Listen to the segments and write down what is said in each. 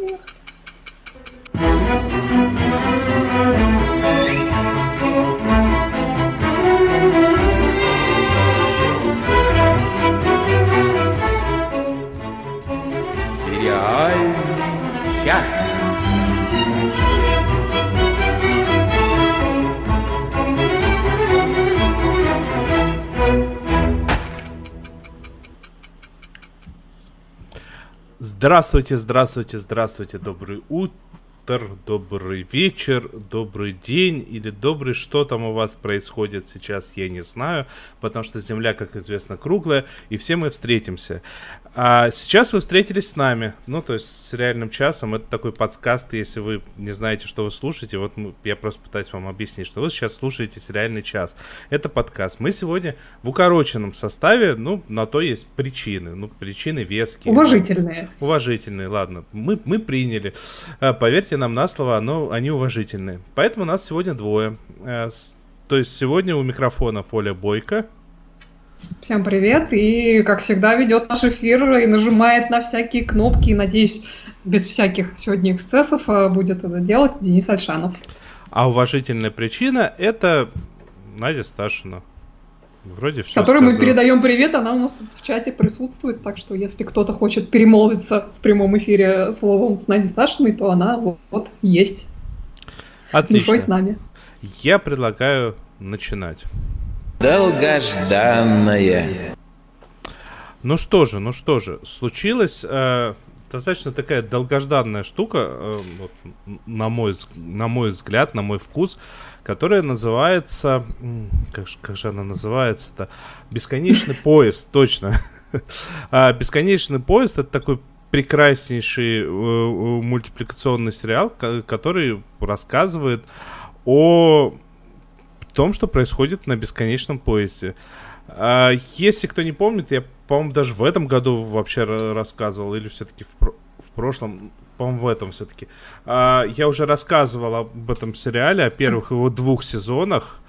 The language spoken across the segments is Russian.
Сериальный Здравствуйте, здравствуйте, здравствуйте, добрый утро, добрый вечер, добрый день или добрый что там у вас происходит сейчас, я не знаю, потому что Земля, как известно, круглая, и все мы встретимся. А сейчас вы встретились с нами, ну, то есть с реальным часом. Это такой подскаст, если вы не знаете, что вы слушаете. Вот мы, я просто пытаюсь вам объяснить, что вы сейчас слушаете сериальный час. Это подкаст. Мы сегодня в укороченном составе, ну, на то есть причины. Ну, причины веские. Уважительные. Уважительные, ладно. Мы, мы приняли. А, Поверьте нам на слово, но они уважительные. Поэтому нас сегодня двое. С- То есть сегодня у микрофона Оля Бойко. Всем привет. И, как всегда, ведет наш эфир и нажимает на всякие кнопки. И, надеюсь, без всяких сегодня эксцессов э, будет это делать Денис Альшанов. А уважительная причина это Надя Сташина. Вроде все. Которой мы передаем привет, она у нас тут в чате присутствует, так что если кто-то хочет перемолвиться в прямом эфире словом с Надей Сташиной, то она вот, вот есть Отлично. душой с нами. Я предлагаю начинать. Долгожданное. Ну что же, ну что же, случилась э, достаточно такая долгожданная штука, э, вот, на, мой, на мой взгляд, на мой вкус, которая называется... Как, же- как же она называется-то? Бесконечный поезд, точно. А, Бесконечный поезд это такой прекраснейший э, мультипликационный сериал, ко- который рассказывает о том, что происходит на бесконечном поезде. А, если кто не помнит, я, по-моему, даже в этом году вообще ра- рассказывал, или все-таки в, в прошлом, по-моему, в этом все-таки. я уже рассказывал об этом сериале, о первых его двух сезонах.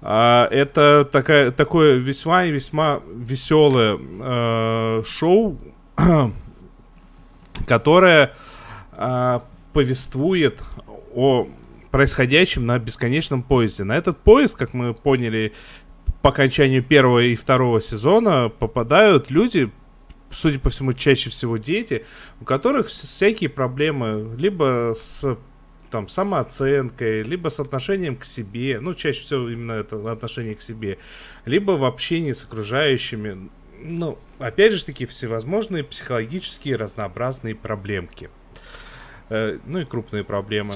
А, это такая, такое весьма и весьма веселое э, шоу, которое а, повествует о происходящем на бесконечном поезде. На этот поезд, как мы поняли, по окончанию первого и второго сезона попадают люди, судя по всему, чаще всего дети, у которых всякие проблемы либо с там, самооценкой, либо с отношением к себе, ну, чаще всего именно это отношение к себе, либо в общении с окружающими, ну, опять же таки, всевозможные психологические разнообразные проблемки. Э, Ну и крупные проблемы.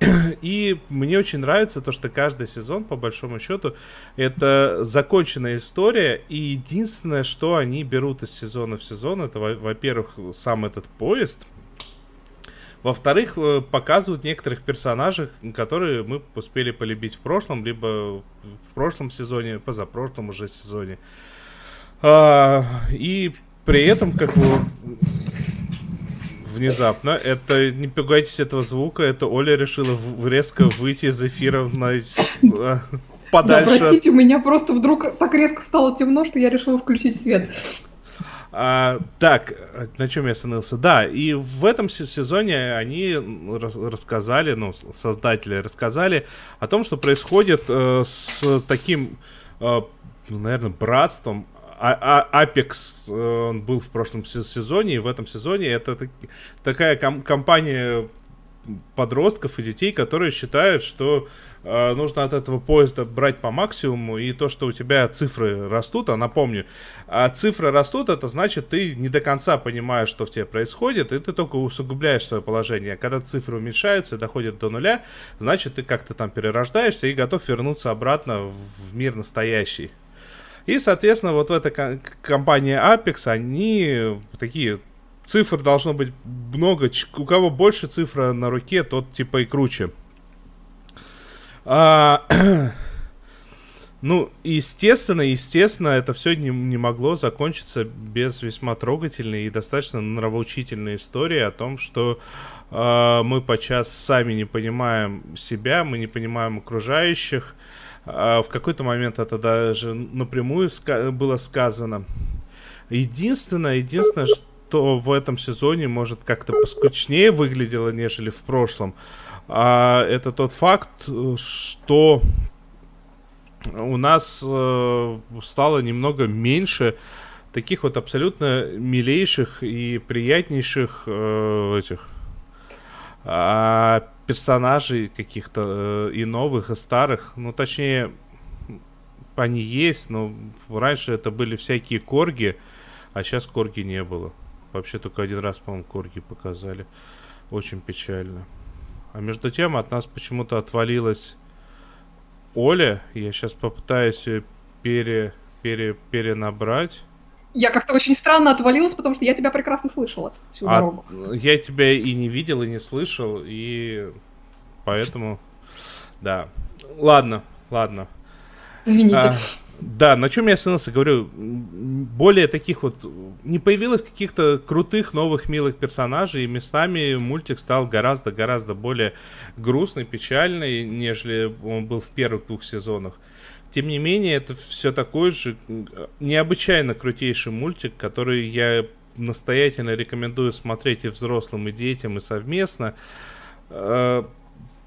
И мне очень нравится то, что каждый сезон, по большому счету, это законченная история. И единственное, что они берут из сезона в сезон, это, во- во-первых, сам этот поезд. Во-вторых, э, показывают некоторых персонажей, которые мы успели полюбить в прошлом, либо в прошлом сезоне, позапрошлом уже сезоне. А, и при этом, как бы, внезапно, это, не пугайтесь этого звука, это Оля решила в- резко выйти из эфира на, э, Да, подальше. от- простите, у меня просто вдруг так резко стало темно, что я решила включить свет. А, так, на чем я остановился? Да, и в этом се- сезоне они рас- рассказали, ну, создатели рассказали о том, что происходит э, с таким, э, ну, наверное, братством. А- а- э, он был в прошлом се- сезоне, и в этом сезоне это так- такая ком- компания подростков и детей, которые считают, что э, нужно от этого поезда брать по максимуму, и то, что у тебя цифры растут, а напомню, а цифры растут, это значит, ты не до конца понимаешь, что в тебе происходит, и ты только усугубляешь свое положение. Когда цифры уменьшаются и доходят до нуля, значит, ты как-то там перерождаешься и готов вернуться обратно в мир настоящий. И, соответственно, вот в этой ком- компании Apex, они такие цифр должно быть много. У кого больше цифра на руке, тот типа и круче. А, ну, естественно, естественно, это все не, не могло закончиться без весьма трогательной и достаточно нравоучительной истории о том, что а, мы подчас сами не понимаем себя, мы не понимаем окружающих. А, в какой-то момент это даже напрямую было сказано. Единственное, единственное, что в этом сезоне, может, как-то поскучнее выглядело, нежели в прошлом, а это тот факт, что у нас э, стало немного меньше таких вот абсолютно милейших и приятнейших э, этих э, персонажей каких-то э, и новых, и старых. Ну, точнее, они есть, но раньше это были всякие корги, а сейчас корги не было. Вообще только один раз, по-моему, корги показали. Очень печально. А между тем от нас почему-то отвалилась Оля. Я сейчас попытаюсь ее пере, пере, перенабрать. Я как-то очень странно отвалилась, потому что я тебя прекрасно слышала всю а, дорогу. Я тебя и не видел, и не слышал, и поэтому... Да. Ладно, ладно. Извините. А, да, на чем я остановился, говорю, более таких вот, не появилось каких-то крутых, новых, милых персонажей, и местами мультик стал гораздо-гораздо более грустный, печальный, нежели он был в первых двух сезонах. Тем не менее, это все такой же необычайно крутейший мультик, который я настоятельно рекомендую смотреть и взрослым, и детям, и совместно. А,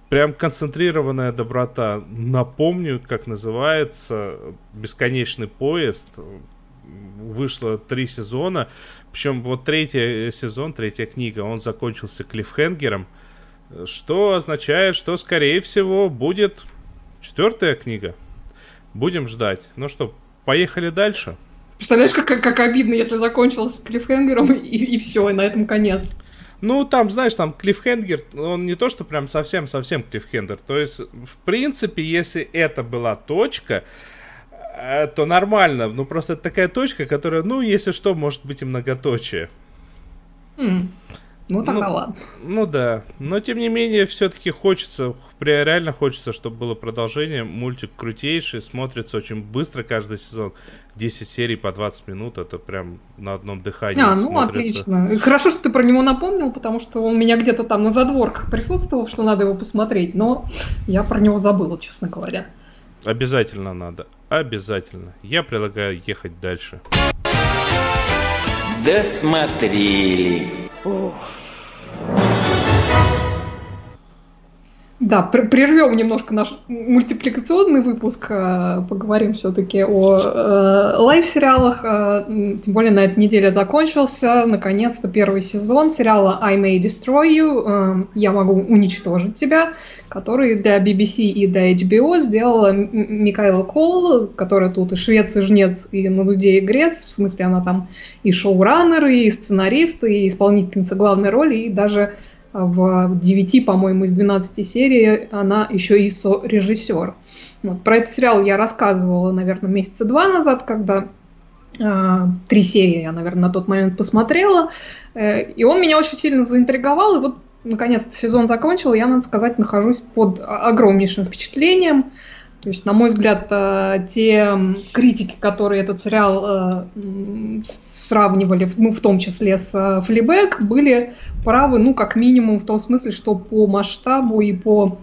прям концентрированная доброта. Напомню, как называется «Бесконечный поезд». Вышло три сезона. Причем вот третий сезон, третья книга, он закончился клиффхенгером. Что означает, что, скорее всего, будет четвертая книга. Будем ждать. Ну что, поехали дальше. Представляешь, как, как обидно, если закончился клиффхенгером и, и все, и на этом конец. Ну, там, знаешь, там клиффхенгер, он не то, что прям совсем-совсем клиффхендер. То есть, в принципе, если это была точка, э, то нормально. Ну, просто это такая точка, которая, ну, если что, может быть и многоточие. Mm. Ну, тогда ну, ладно. Ну да. Но тем не менее, все-таки хочется, реально хочется, чтобы было продолжение. Мультик крутейший, смотрится очень быстро каждый сезон. 10 серий по 20 минут, это прям на одном дыхании. А, ну смотрится. отлично. Хорошо, что ты про него напомнил, потому что он у меня где-то там на задворках присутствовал, что надо его посмотреть, но я про него забыла, честно говоря. Обязательно надо. Обязательно. Я предлагаю ехать дальше. Досмотрели. Oof. Да, прервем немножко наш мультипликационный выпуск, э, поговорим все-таки о э, лайв-сериалах. Э, тем более на этой неделе закончился, наконец-то, первый сезон сериала I May Destroy You, «Я могу уничтожить тебя», который для BBC и для HBO сделала Микаэла Кол, которая тут и швец, и жнец, и на дуде, и грец, в смысле она там и шоураннер, и сценарист, и исполнительница главной роли, и даже в 9, по-моему, из 12 серий она еще и со-режиссер. Вот. Про этот сериал я рассказывала, наверное, месяца два назад, когда э, три серии я, наверное, на тот момент посмотрела. Э, и он меня очень сильно заинтриговал. И вот, наконец-то, сезон закончил. Я, надо сказать, нахожусь под огромнейшим впечатлением. То есть, на мой взгляд, э, те критики, которые этот сериал э, сравнивали, ну, в том числе с э, Флибэк, были правы, ну, как минимум, в том смысле, что по масштабу и по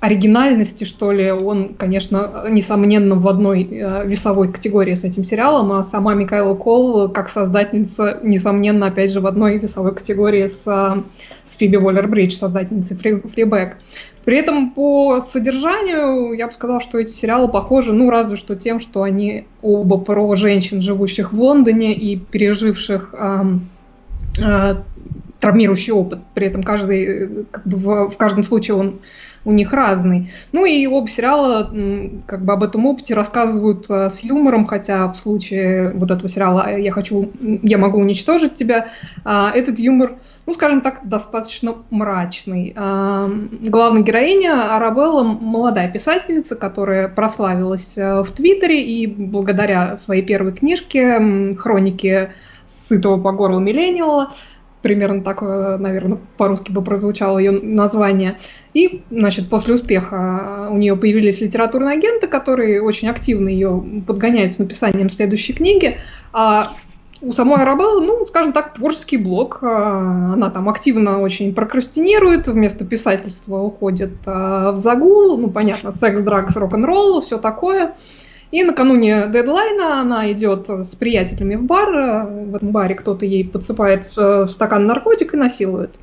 оригинальности, что ли, он, конечно, несомненно, в одной э, весовой категории с этим сериалом, а сама Микаэла Кол, как создательница, несомненно, опять же, в одной весовой категории с, э, с Фиби Уоллер-Бридж, создательницей Фри, Флибэк. При этом по содержанию я бы сказала, что эти сериалы похожи, ну, разве что тем, что они оба про женщин, живущих в Лондоне и переживших э, э, травмирующий опыт. При этом каждый, как бы в, в каждом случае он у них разный. Ну и оба сериала как бы об этом опыте рассказывают э, с юмором, хотя в случае вот этого сериала «Я хочу, я могу уничтожить тебя», э, этот юмор, ну скажем так, достаточно мрачный. Э, главная героиня Арабелла молодая писательница, которая прославилась э, в Твиттере и благодаря своей первой книжке «Хроники сытого по горло миллениала» примерно так, э, наверное, по-русски бы прозвучало ее название. И, значит, после успеха у нее появились литературные агенты, которые очень активно ее подгоняют с написанием следующей книги. А у самой Арабеллы, ну, скажем так, творческий блок. А, она там активно очень прокрастинирует, вместо писательства уходит в загул. Ну, понятно, секс, дракс, рок-н-ролл, все такое. И накануне дедлайна она идет с приятелями в бар. В этом баре кто-то ей подсыпает в стакан наркотик и насилует.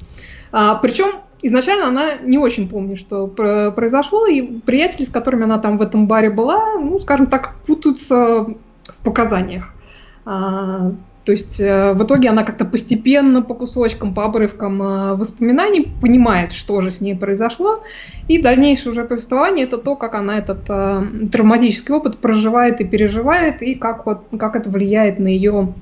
А, причем изначально она не очень помнит, что произошло, и приятели, с которыми она там в этом баре была, ну, скажем так, путаются в показаниях. А, то есть э, в итоге она как-то постепенно, по кусочкам, по обрывкам э, воспоминаний понимает, что же с ней произошло. И дальнейшее уже повествование – это то, как она этот э, травматический опыт проживает и переживает, и как, вот, как это влияет на ее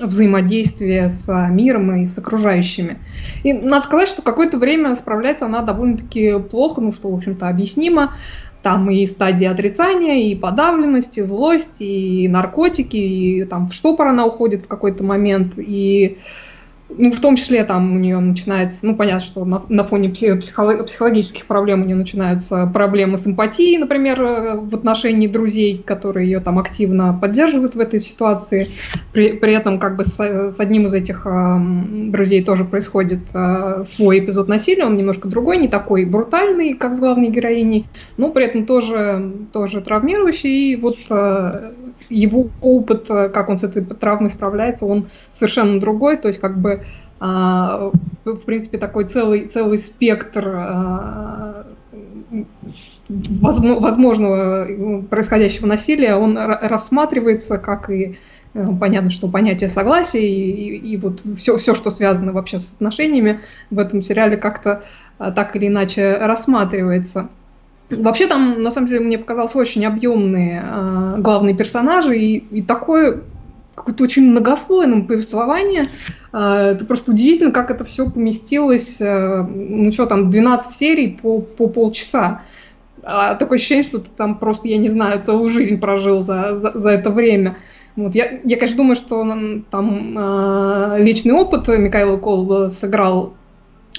взаимодействие с миром и с окружающими. И надо сказать, что какое-то время справляется она довольно-таки плохо, ну что, в общем-то, объяснимо. Там и стадии отрицания, и подавленности, злость, и наркотики, и там в штопор она уходит в какой-то момент, и ну, в том числе там у нее начинается, ну, понятно, что на, на фоне психолог, психологических проблем у нее начинаются проблемы с эмпатией, например, э, в отношении друзей, которые ее там активно поддерживают в этой ситуации. При, при этом как бы с, с одним из этих э, друзей тоже происходит э, свой эпизод насилия, он немножко другой, не такой брутальный, как с главной героиней, но при этом тоже, тоже травмирующий. И вот э, его опыт, э, как он с этой травмой справляется, он совершенно другой, то есть как бы в принципе такой целый целый спектр а, возможного э, происходящего насилия, он рассматривается как и э, понятно, что понятие согласия и, и, и вот все, все, что связано вообще с отношениями в этом сериале как-то так или иначе рассматривается. Вообще там, на самом деле, мне показалось очень объемные э, главные персонажи и, и такое какое-то очень многослойное повествование. Э, это просто удивительно, как это все поместилось, э, ну что там, 12 серий по, по полчаса. А такое ощущение, что ты там просто, я не знаю, целую жизнь прожил за, за, за это время. Вот. Я, я, конечно, думаю, что там э, личный опыт Михаила Кол сыграл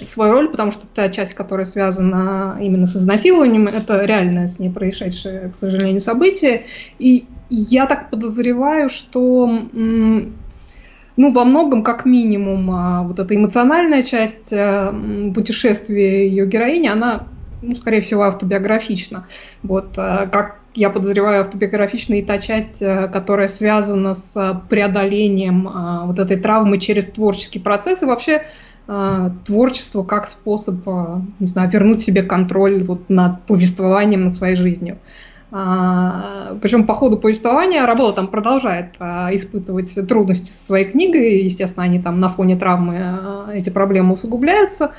свою роль, потому что та часть, которая связана именно с изнасилованием, это реальное с ней происшедшее, к сожалению, событие. И я так подозреваю, что ну, во многом, как минимум, а, вот эта эмоциональная часть а, путешествия ее героини, она, ну, скорее всего, автобиографична. Вот, а, как я подозреваю, автобиографична и та часть, которая связана с преодолением вот этой травмы через творческий процесс и вообще творчество как способ, э, не знаю, вернуть себе контроль вот над повествованием, над своей жизнью. А, причем по ходу повествования Рабола там продолжает а, испытывать трудности со своей книгой, естественно, они там на фоне травмы а, эти проблемы усугубляются,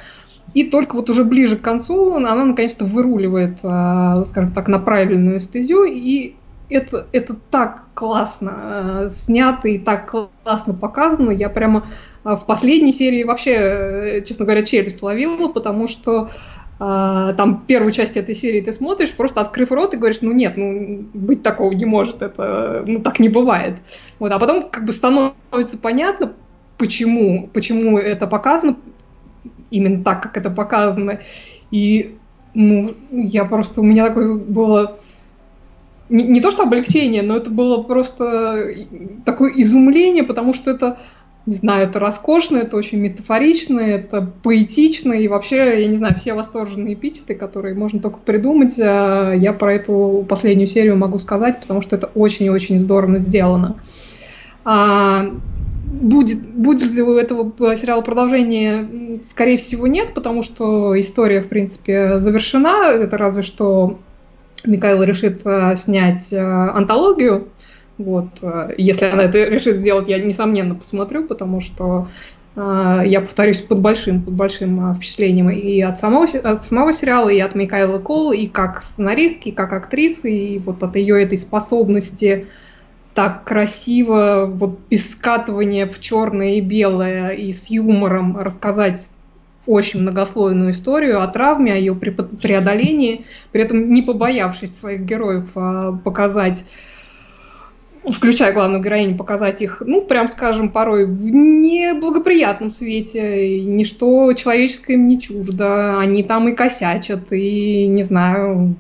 и только вот уже ближе к концу она наконец-то выруливает, а, скажем так, на правильную стезю, и это, это так классно э, снято и так классно показано. Я прямо в последней серии вообще, э, честно говоря, челюсть ловила, потому что Uh, там первую часть этой серии ты смотришь, просто открыв рот и говоришь, ну нет, ну быть такого не может, это, ну так не бывает. Вот, а потом как бы становится понятно, почему, почему это показано, именно так, как это показано. И, ну, я просто, у меня такое было не, не то что облегчение, но это было просто такое изумление, потому что это, не знаю, это роскошно, это очень метафорично, это поэтично, и вообще, я не знаю, все восторженные эпитеты, которые можно только придумать, а я про эту последнюю серию могу сказать, потому что это очень-очень здорово сделано. А, будет, будет ли у этого сериала продолжение? Скорее всего, нет, потому что история, в принципе, завершена. Это разве что Микаэл решит э, снять э, антологию. Вот. Э, если она это решит сделать, я, несомненно, посмотрю, потому что я повторюсь, под большим, под большим впечатлением и от самого, от самого сериала, и от Микаэлы Кол, и как сценаристки, и как актрисы, и вот от ее этой способности так красиво, вот без скатывания в черное и белое, и с юмором рассказать очень многослойную историю о травме, о ее преодолении, при этом не побоявшись своих героев показать включая главную героиню, показать их, ну, прям скажем, порой в неблагоприятном свете, ничто человеческое им не чуждо, они там и косячат, и, не знаю,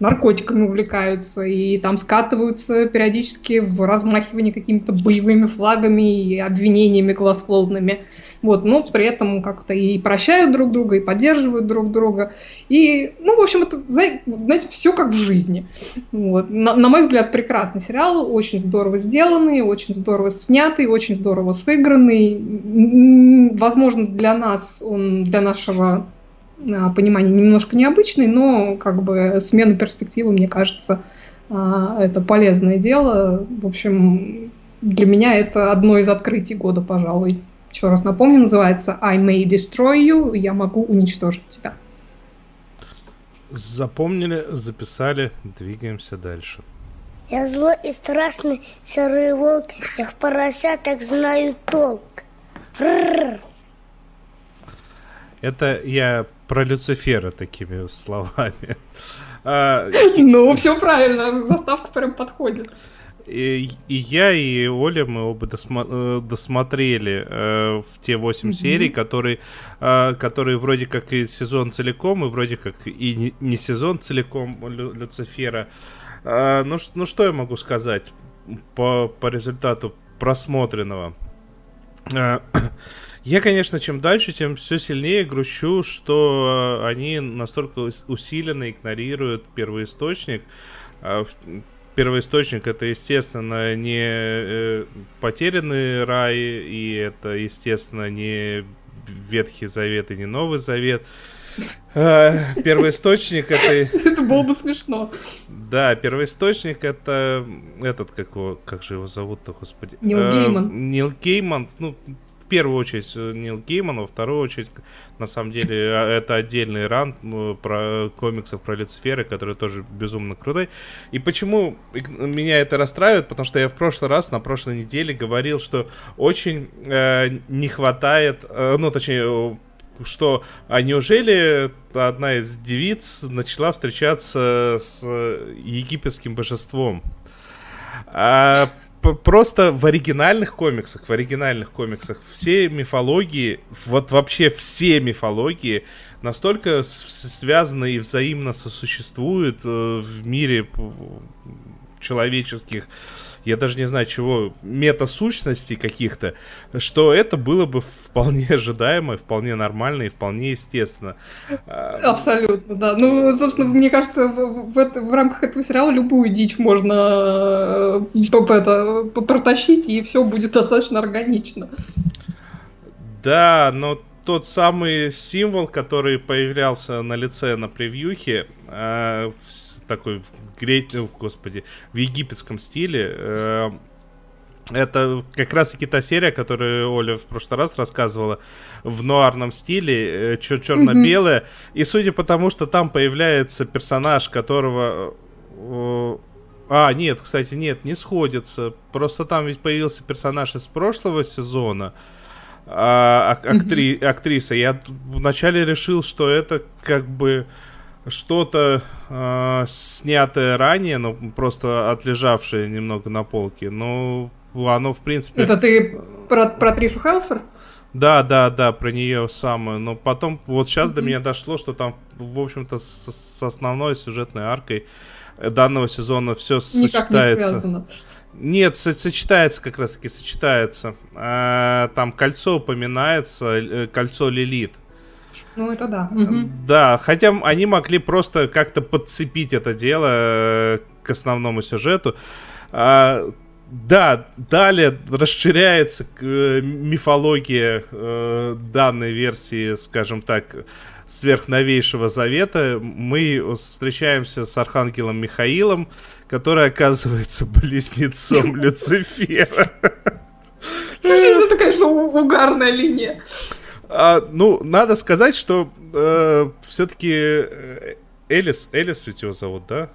наркотиками увлекаются, и там скатываются периодически в размахивание какими-то боевыми флагами и обвинениями голословными. Вот, но при этом как-то и прощают друг друга, и поддерживают друг друга. И, ну, в общем, это, знаете, все как в жизни. Вот. На, на мой взгляд, прекрасный сериал, очень здорово сделанный, очень здорово снятый, очень здорово сыгранный. Возможно, для нас он, для нашего а, понимания немножко необычный, но как бы смена перспективы, мне кажется, а, это полезное дело. В общем, для меня это одно из открытий года, пожалуй. Еще раз напомню, называется I may destroy you, я могу уничтожить тебя. Запомнили, записали, двигаемся дальше. Я злой и страшный серый волк, я в поросяток знаю толк. Рррр. Это я про Люцифера такими словами. А, ну, все правильно, заставка прям подходит. И, и я, и Оля, мы оба досма- э, досмотрели э, в те 8 mm-hmm. серий, которые, э, которые вроде как и сезон целиком, и вроде как и не, не сезон целиком Лю- Люцифера. Э, ну, ну, что я могу сказать по, по результату просмотренного? Э, я, конечно, чем дальше, тем все сильнее грущу, что они настолько усиленно игнорируют первоисточник. Э, первоисточник это, естественно, не э, потерянный рай, и это, естественно, не Ветхий Завет и не Новый Завет. Э, первоисточник это... Это было бы смешно. Да, первоисточник это этот, как, его, как же его зовут-то, господи? Нил Гейман. Нил Гейман, ну, первую очередь э, Нил Гейман, во вторую очередь, на самом деле, а, это отдельный ран про комиксов про Люцифера, который тоже безумно крутой. И почему меня это расстраивает? Потому что я в прошлый раз, на прошлой неделе говорил, что очень э, не хватает, э, ну, точнее, что, а неужели одна из девиц начала встречаться с египетским божеством? А просто в оригинальных комиксах, в оригинальных комиксах все мифологии, вот вообще все мифологии настолько связаны и взаимно сосуществуют э, в мире человеческих я даже не знаю чего, мета-сущностей каких-то, что это было бы вполне ожидаемо, вполне нормально и вполне естественно. Абсолютно, да. Ну, собственно, мне кажется, в, в, в рамках этого сериала любую дичь можно э, это, протащить, и все будет достаточно органично. Да, но тот самый символ, который появлялся на лице на превьюхе, э, в, такой в грет, господи, в египетском стиле. Э, это как раз таки та серия, которую Оля в прошлый раз рассказывала в нуарном стиле, э, черно-белая. Mm-hmm. И судя по тому, что там появляется персонаж, которого... Э, а, нет, кстати, нет, не сходится. Просто там ведь появился персонаж из прошлого сезона. А, актри, mm-hmm. актриса. Я вначале решил, что это как бы что-то э, снятое ранее, но просто отлежавшее немного на полке. Но оно, в принципе... Это ты про, про Тришу Хелфер? Да, да, да, про нее самое. Но потом, вот сейчас mm-hmm. до меня дошло, что там, в общем-то, с, с основной сюжетной аркой данного сезона все Никак сочетается. Не связано. Нет, со- сочетается как раз таки, сочетается. А, там кольцо упоминается, э, кольцо Лилит. Ну, это да. Угу. Да, хотя они могли просто как-то подцепить это дело э, к основному сюжету. А, да, далее расширяется э, мифология э, данной версии, скажем так, сверхновейшего завета. Мы встречаемся с архангелом Михаилом, который оказывается близнецом Люцифера. Это, конечно, угарная линия. А, ну, надо сказать, что э, все-таки э, Элис, Элис ведь его зовут, да?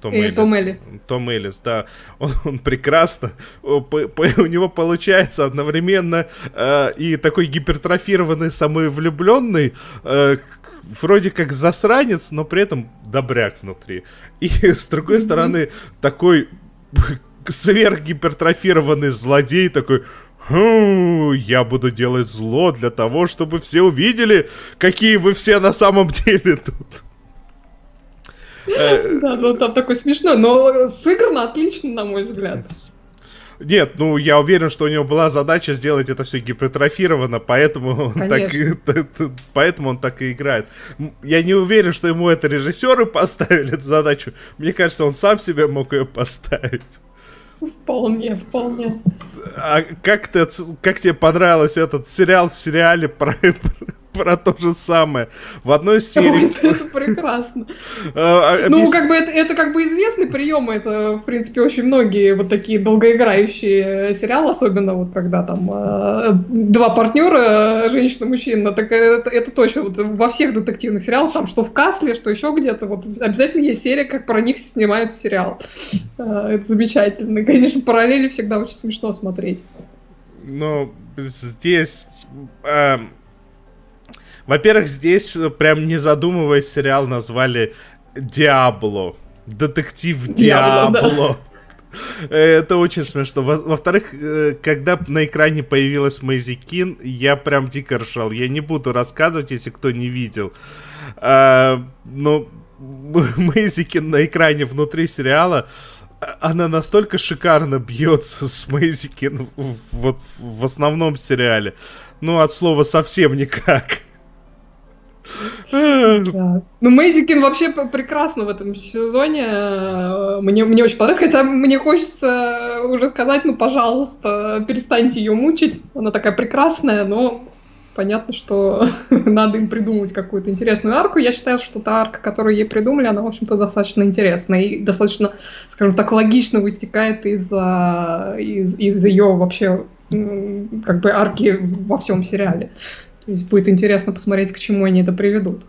Том, Элис. Том Элис. Том Элис, да. Он, он прекрасно. По, по, у него получается одновременно э, и такой гипертрофированный, самовлюбленный, э, вроде как засранец, но при этом добряк внутри. И с другой mm-hmm. стороны, такой сверхгипертрофированный злодей, такой... Хм, я буду делать зло для того, чтобы все увидели, какие вы все на самом деле тут. Да, ну там такой смешной, но сыграно отлично, на мой взгляд. Нет, ну я уверен, что у него была задача сделать это все гипертрофировано, поэтому он, так, поэтому он так и играет. Я не уверен, что ему это режиссеры поставили эту задачу. Мне кажется, он сам себе мог ее поставить. Вполне, вполне. А как, ты, как тебе понравился этот сериал в сериале про, про то же самое. В одной серии... Это прекрасно. А, ну, как бы это, это как бы известный прием, это, в принципе, очень многие вот такие долгоиграющие сериалы, особенно вот когда там э, два партнера, женщина и мужчина, так это, точно вот во всех детективных сериалах, там что в Касле, что еще где-то, вот обязательно есть серия, как про них снимают сериал. Э, это замечательно. Конечно, параллели всегда очень смешно смотреть. Ну, здесь... Э, во-первых, здесь, э, прям не задумываясь, сериал назвали Диабло. Детектив Диабло. Это очень смешно. Во-вторых, э, когда на экране появилась Мэйзи Кин, я прям дико ржал. Я не буду рассказывать, если кто не видел. А, но Мэйзи Кин на экране внутри сериала, а, она настолько шикарно бьется с Мэйзи Кин вот в основном сериале. Ну, от слова совсем никак. Да. Ну, Мейзикин вообще прекрасно в этом сезоне. Э, мне, мне очень понравилось. Хотя мне хочется уже сказать, ну, пожалуйста, перестаньте ее мучить. Она такая прекрасная, но понятно, что надо им придумать какую-то интересную арку. Я считаю, что та арка, которую ей придумали, она, в общем-то, достаточно интересная и достаточно, скажем так, логично вытекает из, из, из ее вообще как бы арки во всем сериале. То есть будет интересно посмотреть, к чему они это приведут.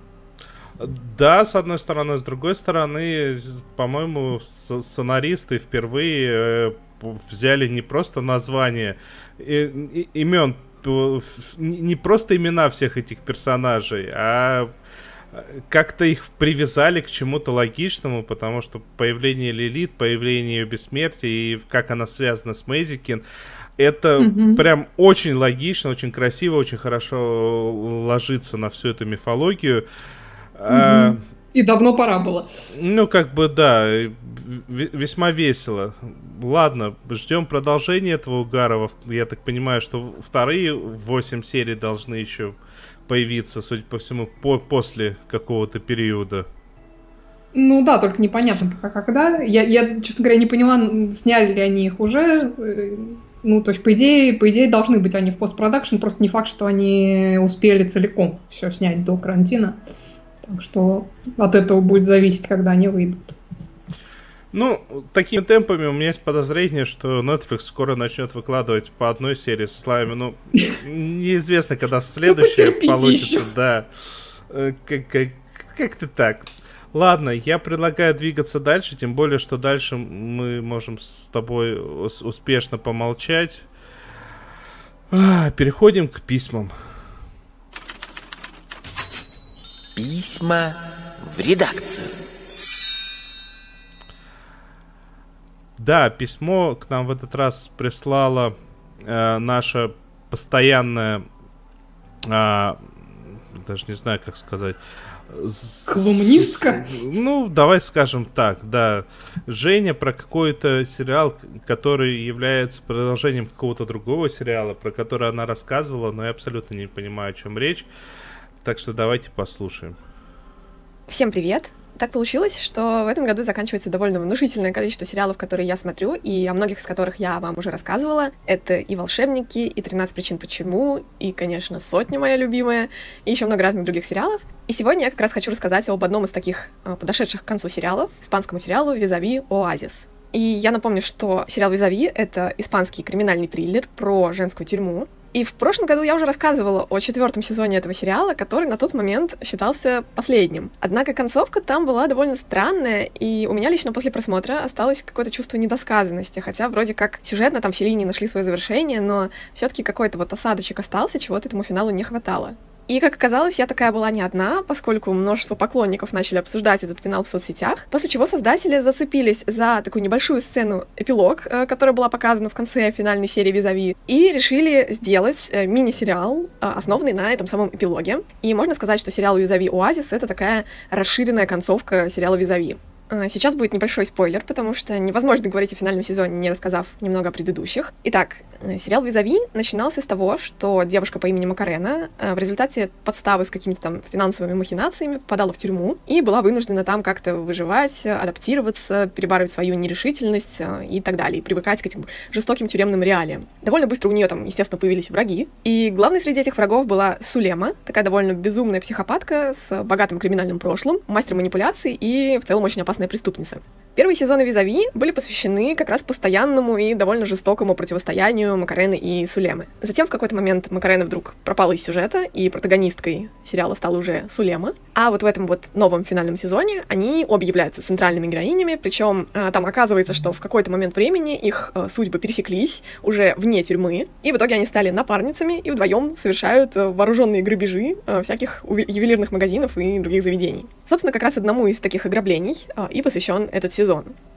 Да, с одной стороны, с другой стороны, по-моему, сценаристы впервые э, взяли не просто название имен, не просто имена всех этих персонажей, а как-то их привязали к чему-то логичному, потому что появление Лилит, появление ее бессмертия и как она связана с Мэйзикин, это угу. прям очень логично, очень красиво, очень хорошо ложится на всю эту мифологию. Угу. А, И давно пора было. Ну, как бы, да, весьма весело. Ладно, ждем продолжения этого угара. Я так понимаю, что вторые восемь серий должны еще появиться, судя по всему, по после какого-то периода. Ну да, только непонятно пока когда. Я, я, честно говоря, не поняла, сняли ли они их уже э, ну, то есть, по идее, по идее, должны быть они в постпродакшн, просто не факт, что они успели целиком все снять до карантина. Так что от этого будет зависеть, когда они выйдут. Ну, такими темпами у меня есть подозрение, что Netflix скоро начнет выкладывать по одной серии со словами, ну, неизвестно, когда в следующее получится, да. Э, как-то так. Ладно, я предлагаю двигаться дальше, тем более, что дальше мы можем с тобой успешно помолчать. А, переходим к письмам. Письма в редакцию. Да, письмо к нам в этот раз прислала э, наша постоянная, э, даже не знаю, как сказать, Колумнистка? Ну, давай скажем так, да. Женя про какой-то сериал, который является продолжением какого-то другого сериала, про который она рассказывала, но я абсолютно не понимаю, о чем речь. Так что давайте послушаем. Всем привет! Так получилось, что в этом году заканчивается довольно внушительное количество сериалов, которые я смотрю, и о многих из которых я вам уже рассказывала. Это и «Волшебники», и «13 причин почему», и, конечно, «Сотня» моя любимая, и еще много разных других сериалов. И сегодня я как раз хочу рассказать об одном из таких э, подошедших к концу сериалов, испанскому сериалу «Визави Оазис». И я напомню, что сериал «Визави» — это испанский криминальный триллер про женскую тюрьму, и в прошлом году я уже рассказывала о четвертом сезоне этого сериала, который на тот момент считался последним. Однако концовка там была довольно странная, и у меня лично после просмотра осталось какое-то чувство недосказанности, хотя вроде как сюжетно там все линии нашли свое завершение, но все-таки какой-то вот осадочек остался, чего-то этому финалу не хватало. И, как оказалось, я такая была не одна, поскольку множество поклонников начали обсуждать этот финал в соцсетях, после чего создатели зацепились за такую небольшую сцену эпилог, э, которая была показана в конце финальной серии Визави, и решили сделать э, мини-сериал, э, основанный на этом самом эпилоге. И можно сказать, что сериал Визави Оазис — это такая расширенная концовка сериала Визави. А, сейчас будет небольшой спойлер, потому что невозможно говорить о финальном сезоне, не рассказав немного о предыдущих. Итак, э, сериал «Визави» начинался с того, что девушка по имени Макарена э, в результате подставы с какими-то там финансовыми махинациями попадала в тюрьму и была вынуждена там как-то выживать, адаптироваться, перебарывать свою нерешительность э, и так далее, и привыкать к этим жестоким тюремным реалиям. Довольно быстро у нее там, естественно, появились враги, и главной среди этих врагов была Сулема, такая довольно безумная психопатка с богатым криминальным прошлым, мастер манипуляций и в целом очень опасная опасная преступница. Первые сезоны «Визави» были посвящены как раз постоянному и довольно жестокому противостоянию Макарены и Сулемы. Затем в какой-то момент Макарена вдруг пропала из сюжета, и протагонисткой сериала стала уже Сулема. А вот в этом вот новом финальном сезоне они обе являются центральными героинями, причем э, там оказывается, что в какой-то момент времени их э, судьбы пересеклись уже вне тюрьмы, и в итоге они стали напарницами и вдвоем совершают э, вооруженные грабежи э, всяких ювелирных магазинов и других заведений. Собственно, как раз одному из таких ограблений и посвящен этот сезон.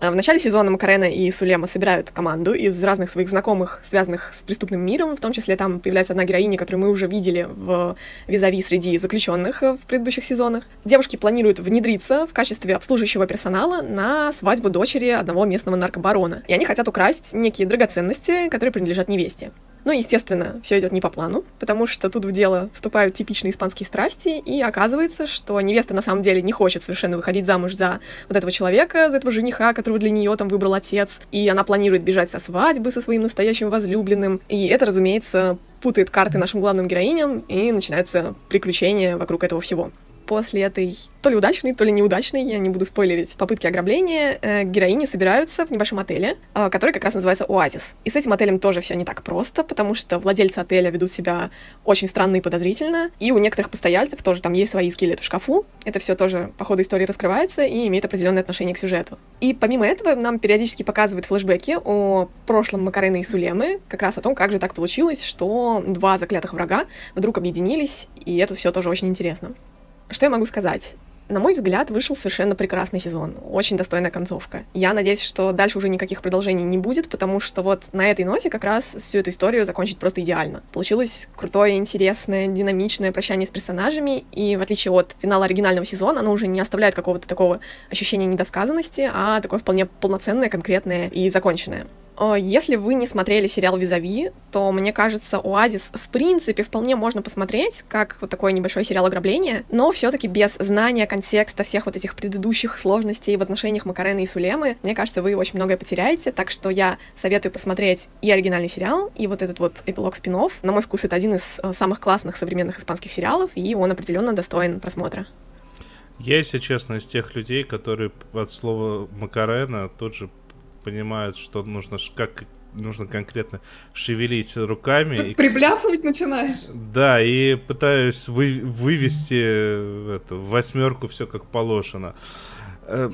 Э, в начале сезона Макарена и Сулема собирают команду из разных своих знакомых, связанных с преступным миром, в том числе там появляется одна героиня, которую мы уже видели в визави среди заключенных э, в предыдущих сезонах. Девушки планируют внедриться в качестве обслуживающего персонала на свадьбу дочери одного местного наркобарона. И они хотят украсть некие драгоценности, которые принадлежат невесте. Ну, естественно, все идет не по плану, потому что тут в дело вступают типичные испанские страсти, и оказывается, что невеста на самом деле не хочет совершенно выходить замуж за вот этого человека, за этого жениха, которого для нее там выбрал отец, и она планирует бежать со свадьбы со своим настоящим возлюбленным, и это, разумеется, путает карты нашим главным героиням, и начинается приключение вокруг этого всего после этой то ли удачной, то ли неудачной, я не буду спойлерить, попытки ограбления, э, героини собираются в небольшом отеле, э, который как раз называется Оазис. И с этим отелем тоже все не так просто, потому что владельцы отеля ведут себя очень странно и подозрительно, и у некоторых постояльцев тоже там есть свои скелеты в шкафу. Это все тоже по ходу истории раскрывается и имеет определенное отношение к сюжету. И помимо этого нам периодически показывают флешбеки о прошлом Макарены и Сулемы, как раз о том, как же так получилось, что два заклятых врага вдруг объединились, и это все тоже очень интересно. Что я могу сказать? На мой взгляд, вышел совершенно прекрасный сезон. Очень достойная концовка. Я надеюсь, что дальше уже никаких продолжений не будет, потому что вот на этой ноте как раз всю эту историю закончить просто идеально. Получилось крутое, интересное, динамичное прощание с персонажами, и в отличие от финала оригинального сезона, оно уже не оставляет какого-то такого ощущения недосказанности, а такое вполне полноценное, конкретное и законченное. Э, если вы не смотрели сериал «Визави», то, мне кажется, «Оазис» в принципе вполне можно посмотреть, как вот такой небольшой сериал ограбления, но все таки без знания контекста всех вот этих предыдущих сложностей в отношениях Макарены и Сулемы, мне кажется, вы очень многое потеряете, так что я советую посмотреть и оригинальный сериал, и вот этот вот эпилог спин -офф. На мой вкус, это один из э, самых классных современных испанских сериалов, и он определенно достоин просмотра. Я, если честно, из тех людей, которые от слова Макарена тут же понимают, что нужно как нужно конкретно шевелить руками. Ты и... Приплясывать начинаешь? Да, и пытаюсь вы, вывести э, эту восьмерку все как положено. Эм,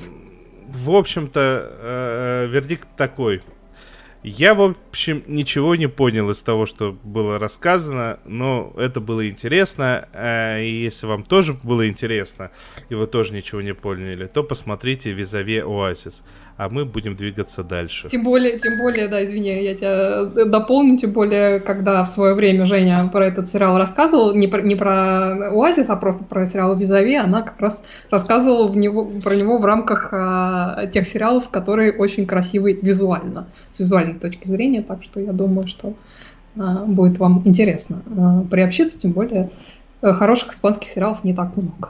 в общем-то, э, вердикт такой. Я, в общем, ничего не понял из того, что было рассказано, но это было интересно. Э, и если вам тоже было интересно, и вы тоже ничего не поняли, то посмотрите «Визаве Оазис», а мы будем двигаться дальше. Тем более, тем более, да, извини, я тебя дополню, тем более, когда в свое время Женя про этот сериал рассказывал, не про, не про Оазис, а просто про сериал «Визави», она как раз рассказывала в него, про него в рамках а, тех сериалов, которые очень красивые визуально, с визуальной точки зрения, так что я думаю, что а, будет вам интересно а, приобщиться, тем более э, хороших испанских сериалов не так много.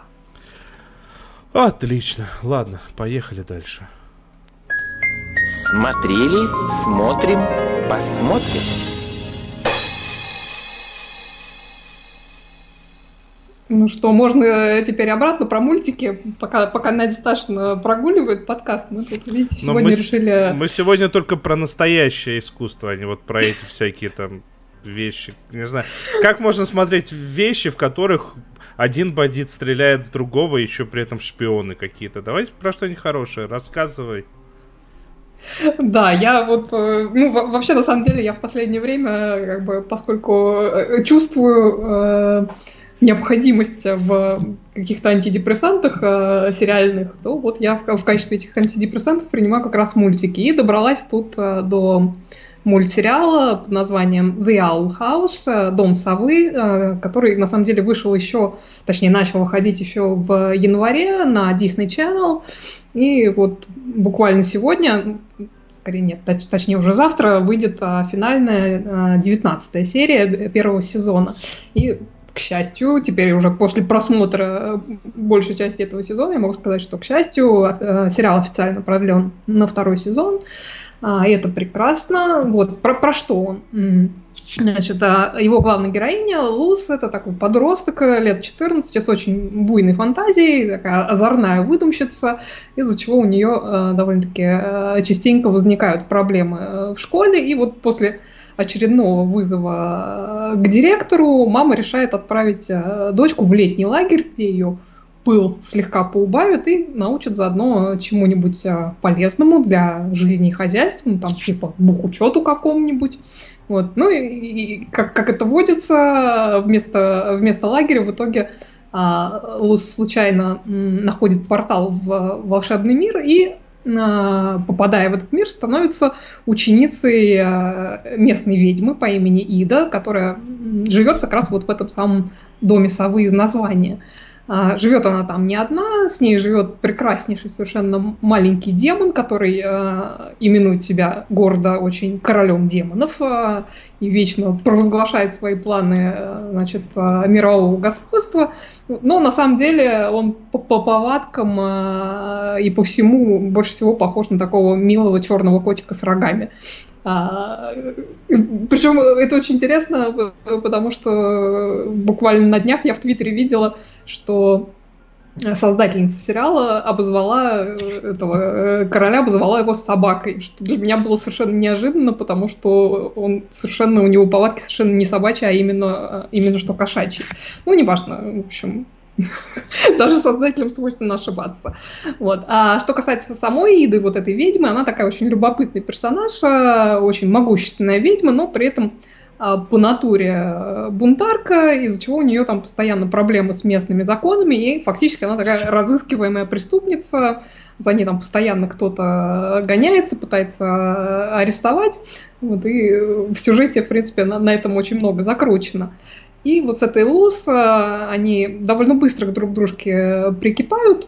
Отлично. Ладно, поехали дальше. Смотрели, смотрим, посмотрим. Ну что, можно теперь обратно про мультики, пока, пока Надя Сташина прогуливает подкаст. Мы тут, видите, сегодня мы решили... Мы сегодня только про настоящее искусство, а не вот про эти всякие там вещи. Не знаю, как можно смотреть вещи, в которых один бандит стреляет в другого, еще при этом шпионы какие-то. Давайте про что-нибудь хорошее, рассказывай. Да, я вот, э, ну, вообще, на самом деле, я в последнее время, как бы, поскольку э, чувствую необходимость в каких-то антидепрессантах э, сериальных, то вот я в, в качестве этих антидепрессантов принимаю как раз мультики. И добралась тут э, до мультсериала под названием The Owl House, Дом совы, который на самом деле вышел еще, точнее начал выходить еще в январе на Disney Channel. И вот буквально сегодня, скорее нет, точ, точнее уже завтра выйдет а, финальная а, девятнадцатая серия первого сезона. И к счастью, теперь уже после просмотра большей части этого сезона, я могу сказать, что, к счастью, а, сериал официально продлен на второй сезон. И это прекрасно. Вот, про, про что он? Значит, его главная героиня Луз это такой подросток лет 14 с очень буйной фантазией, такая озорная выдумщица, из-за чего у нее э, довольно-таки э, частенько возникают проблемы э, в школе. И вот после очередного вызова к директору мама решает отправить дочку в летний лагерь, где ее пыл слегка поубавит и научит заодно чему-нибудь полезному для жизни и хозяйства, ну, там, типа бухучету какому-нибудь. Вот. Ну и, и как, как это водится, вместо, вместо лагеря в итоге а, Лус случайно находит портал в волшебный мир и а, попадая в этот мир, становится ученицей а, местной ведьмы по имени Ида, которая живет как раз вот в этом самом доме совы из названия. А, живет она там не одна, с ней живет прекраснейший совершенно маленький демон, который э, именует себя гордо очень королем демонов э, и вечно провозглашает свои планы э, значит, э, мирового господства. Но на самом деле он по, по повадкам э, и по всему больше всего похож на такого милого черного котика с рогами. А, причем это очень интересно, потому что буквально на днях я в Твиттере видела, что создательница сериала обозвала этого э, короля, обозвала его собакой, что для меня было совершенно неожиданно, потому что он совершенно, у него повадки совершенно не собачьи, а именно, именно что кошачьи. Ну, неважно, в общем, Даже создателям свойственно ошибаться. Вот. А что касается самой Иды, вот этой ведьмы, она такая очень любопытный персонаж, э, очень могущественная ведьма, но при этом э, по натуре э, бунтарка, из-за чего у нее там постоянно проблемы с местными законами, и фактически она такая разыскиваемая преступница, за ней там постоянно кто-то гоняется, пытается арестовать, вот, и в сюжете, в принципе, на, на этом очень много закручено. И вот с этой Лус они довольно быстро друг к дружке прикипают,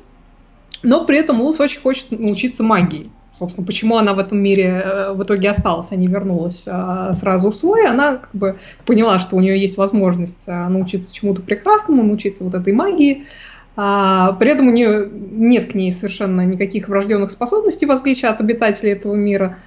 но при этом Лус очень хочет научиться магии. Собственно, почему она в этом мире э, в итоге осталась, а не вернулась а, сразу в свой, она как бы поняла, что у нее есть возможность а, научиться чему-то прекрасному, научиться вот этой магии, а, при этом у нее нет к ней совершенно никаких врожденных способностей, в отличие от обитателей этого мира.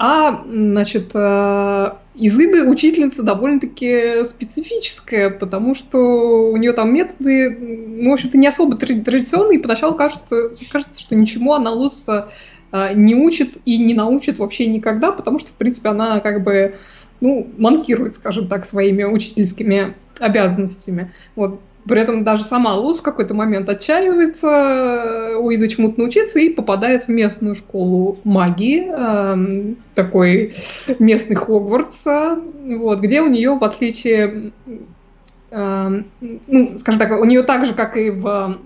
А, значит, э, Изыда учительница довольно-таки специфическая, потому что у нее там методы, ну, в общем-то, не особо традиционные, и поначалу кажется, кажется что ничему она Луса э, не учит и не научит вообще никогда, потому что, в принципе, она как бы, ну, манкирует, скажем так, своими учительскими обязанностями. Вот. При этом даже сама Луз в какой-то момент отчаивается, э, уйдет чему-то научиться и попадает в местную школу магии, э, такой местный Хогвартс, вот, где у нее, в отличие, э, ну, скажем так, у нее так же, как и в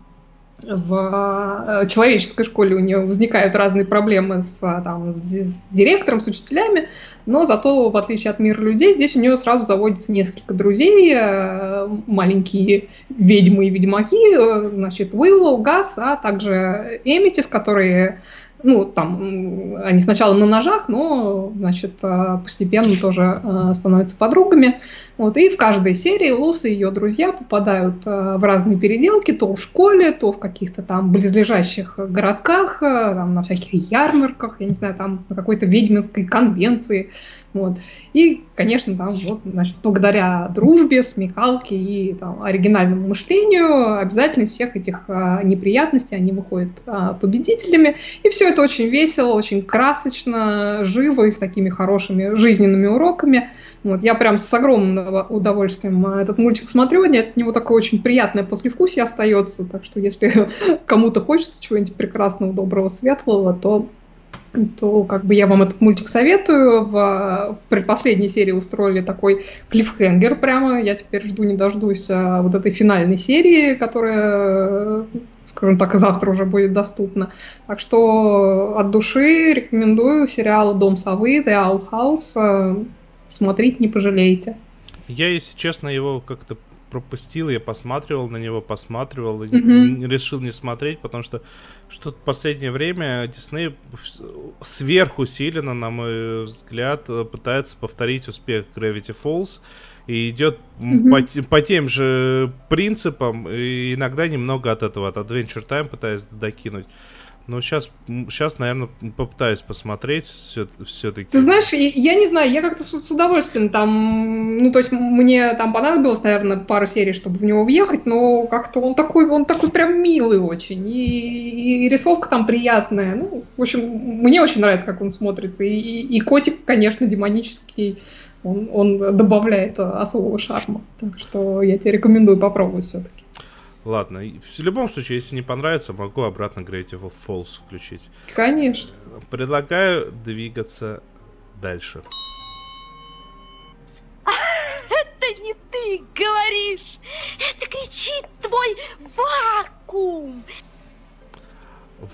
в э, человеческой школе у нее возникают разные проблемы с, э, там, с, с директором, с учителями, но зато, в отличие от мира людей, здесь у нее сразу заводится несколько друзей, э, маленькие ведьмы и ведьмаки, значит, Уиллоу, Газ, а также Эмитис, которые ну, там, они сначала на ножах, но, значит, э, постепенно тоже э, становятся подругами. Вот, и в каждой серии Лус и ее друзья попадают э, в разные переделки, то в школе, то в каких-то там близлежащих городках, там, на всяких ярмарках, я не знаю, там на какой-то ведьминской конвенции. Вот. И, конечно, там, вот, значит, благодаря дружбе, смекалке и там, оригинальному мышлению обязательно всех этих а, неприятностей они выходят а, победителями. И все это очень весело, очень красочно, живо и с такими хорошими жизненными уроками. Вот, я прям с огромным удовольствием а, этот мультик смотрю, от него такое очень приятное послевкусие остается, так что если кому-то хочется чего-нибудь прекрасного, доброго, светлого, то то как бы я вам этот мультик советую. В предпоследней серии устроили такой клиффхенгер прямо. Я теперь жду не дождусь а, вот этой финальной серии, которая скажем так, завтра уже будет доступно. Так что от души рекомендую сериал «Дом совы», «The Owl House». Смотрите, не пожалеете. Я, если честно, его как-то пропустил, я посматривал на него, посматривал, mm-hmm. решил не смотреть, потому что что-то в последнее время Дисней сверхусиленно, на мой взгляд, пытается повторить успех Gravity Falls и идет mm-hmm. по, по тем же принципам, и иногда немного от этого, от Adventure Time пытаясь докинуть. Ну, сейчас, сейчас, наверное, попытаюсь посмотреть все, все-таки. Ты знаешь, я не знаю, я как-то с, с удовольствием там, ну, то есть мне там понадобилось, наверное, пару серий, чтобы в него въехать, но как-то он такой, он такой прям милый очень, и, и рисовка там приятная, ну, в общем, мне очень нравится, как он смотрится, и, и, и котик, конечно, демонический, он, он добавляет особого шарма, так что я тебе рекомендую попробовать все-таки. Ладно, в любом случае, если не понравится, могу обратно Gravity Falls включить. Конечно. Предлагаю двигаться дальше. Это не ты говоришь! Это кричит твой вакуум!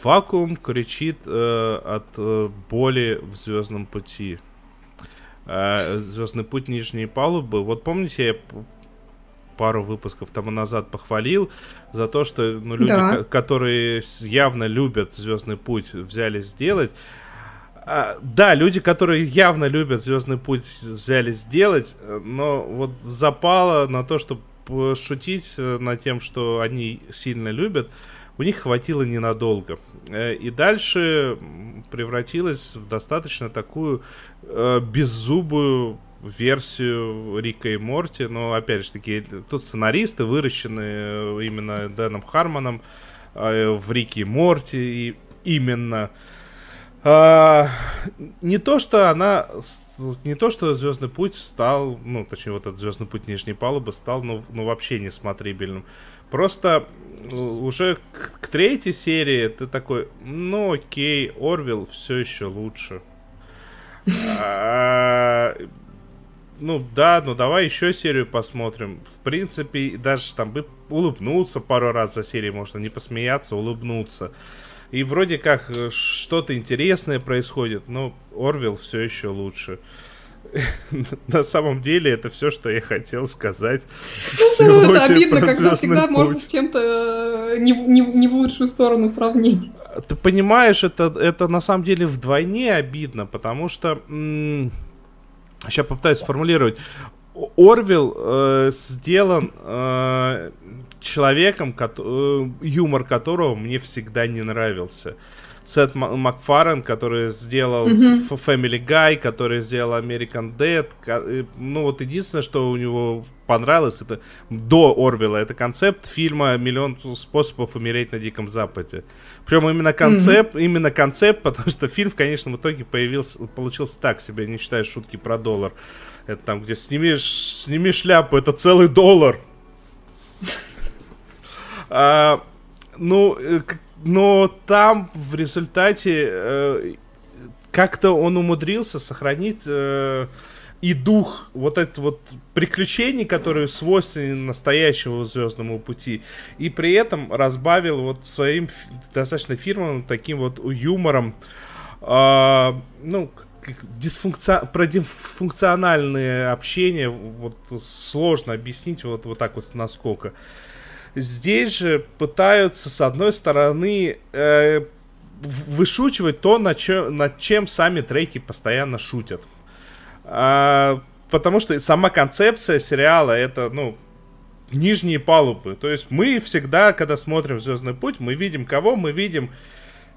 Вакуум кричит э, от э, боли в звездном пути. Э, Звездный путь нижней палубы. Вот помните, я пару выпусков тому назад похвалил за то, что ну, люди, да. которые явно любят Звездный путь, взяли сделать. А, да, люди, которые явно любят Звездный путь, взяли сделать, но вот запало на то, чтобы шутить э, над тем, что они сильно любят, у них хватило ненадолго. Э, и дальше превратилось в достаточно такую э, беззубую версию Рика и Морти, но опять же таки, тут сценаристы выращены э, именно Дэном Хармоном э, в Рике и Морти, и именно а, не то, что она, не то, что Звездный путь стал, ну, точнее, вот этот Звездный путь нижней палубы стал, ну, ну вообще несмотрибельным. Просто ну, уже к, к третьей серии ты такой, ну, окей, Орвилл все еще лучше. Ну да, ну давай еще серию посмотрим. В принципе, даже там бы улыбнуться пару раз за серию можно, не посмеяться, улыбнуться. И вроде как э, что-то интересное происходит, но Орвилл все еще лучше. На самом деле это все, что я хотел сказать. Ну, это обидно, когда всегда можно с чем-то э, не, не, не в лучшую сторону сравнить. Ты понимаешь, это, это на самом деле вдвойне обидно, потому что... М- Сейчас попытаюсь сформулировать. Орвилл э, сделан э, человеком, ко- э, юмор которого мне всегда не нравился. Сет Макфарен, который сделал mm-hmm. Family Guy, который сделал American Dead. Э, ну вот единственное, что у него понравилось, это до Орвилла, это концепт фильма «Миллион способов умереть на Диком Западе». Причем именно концепт, mm-hmm. именно концепт, потому что фильм в конечном итоге появился, получился так себе, не считая шутки про доллар. Это там, где сними, сними шляпу, это целый доллар. А, ну, э, но там в результате э, как-то он умудрился сохранить э, и дух вот этот вот приключений, которые свойственны настоящему звездному пути, и при этом разбавил вот своим достаточно фирмам таким вот юмором, э, ну дисфункци... про дисфункциональное общение вот сложно объяснить вот вот так вот насколько. Здесь же пытаются, с одной стороны, э, вышучивать то, над чем, над чем сами треки постоянно шутят. А, потому что сама концепция сериала это, ну, нижние палубы. То есть мы всегда, когда смотрим Звездный путь, мы видим кого? Мы видим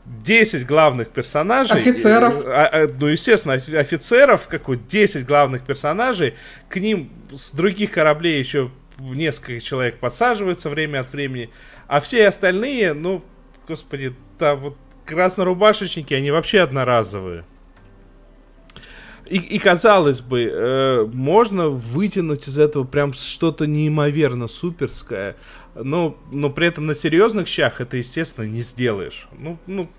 10 главных персонажей. Офицеров. А, а, ну, естественно, офицеров, как вот 10 главных персонажей. К ним с других кораблей еще несколько человек подсаживается время от времени, а все остальные, ну, господи, да, вот краснорубашечники, они вообще одноразовые. И, и казалось бы, э, можно вытянуть из этого прям что-то неимоверно суперское, но, но при этом на серьезных щах это, естественно, не сделаешь. Ну, ну,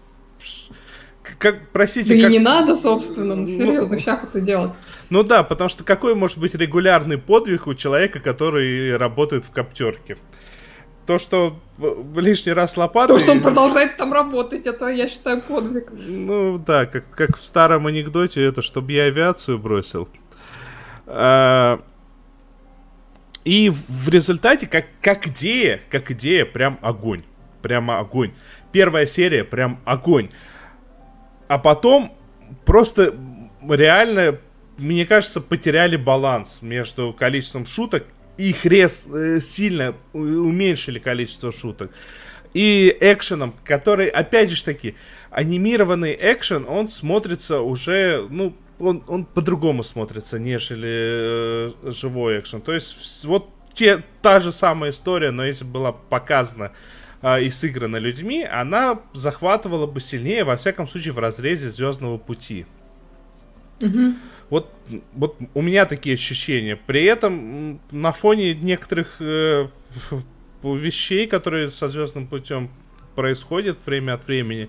как, простите, да как... и не надо, собственно, на серьезных ну, щах это делать. Ну да, потому что какой может быть регулярный подвиг у человека, который работает в коптерке? то, что лишний раз лопатой... То, что он продолжает там работать, это, я считаю, подвиг. Ну, да, как, как в старом анекдоте, это чтобы я авиацию бросил. А, и в результате, как, как идея, как идея, прям огонь. Прямо огонь. Первая серия, прям огонь. А потом просто реально, мне кажется, потеряли баланс между количеством шуток их рез э, сильно уменьшили количество шуток. И экшеном, который, опять же таки, анимированный экшен, он смотрится уже, ну, он, он по-другому смотрится, нежели э, живой экшен. То есть вот те, та же самая история, но если была показана э, и сыграна людьми, она захватывала бы сильнее, во всяком случае, в разрезе Звездного пути. Mm-hmm. Вот, вот у меня такие ощущения. При этом на фоне некоторых э, вещей, которые со звездным путем происходят время от времени,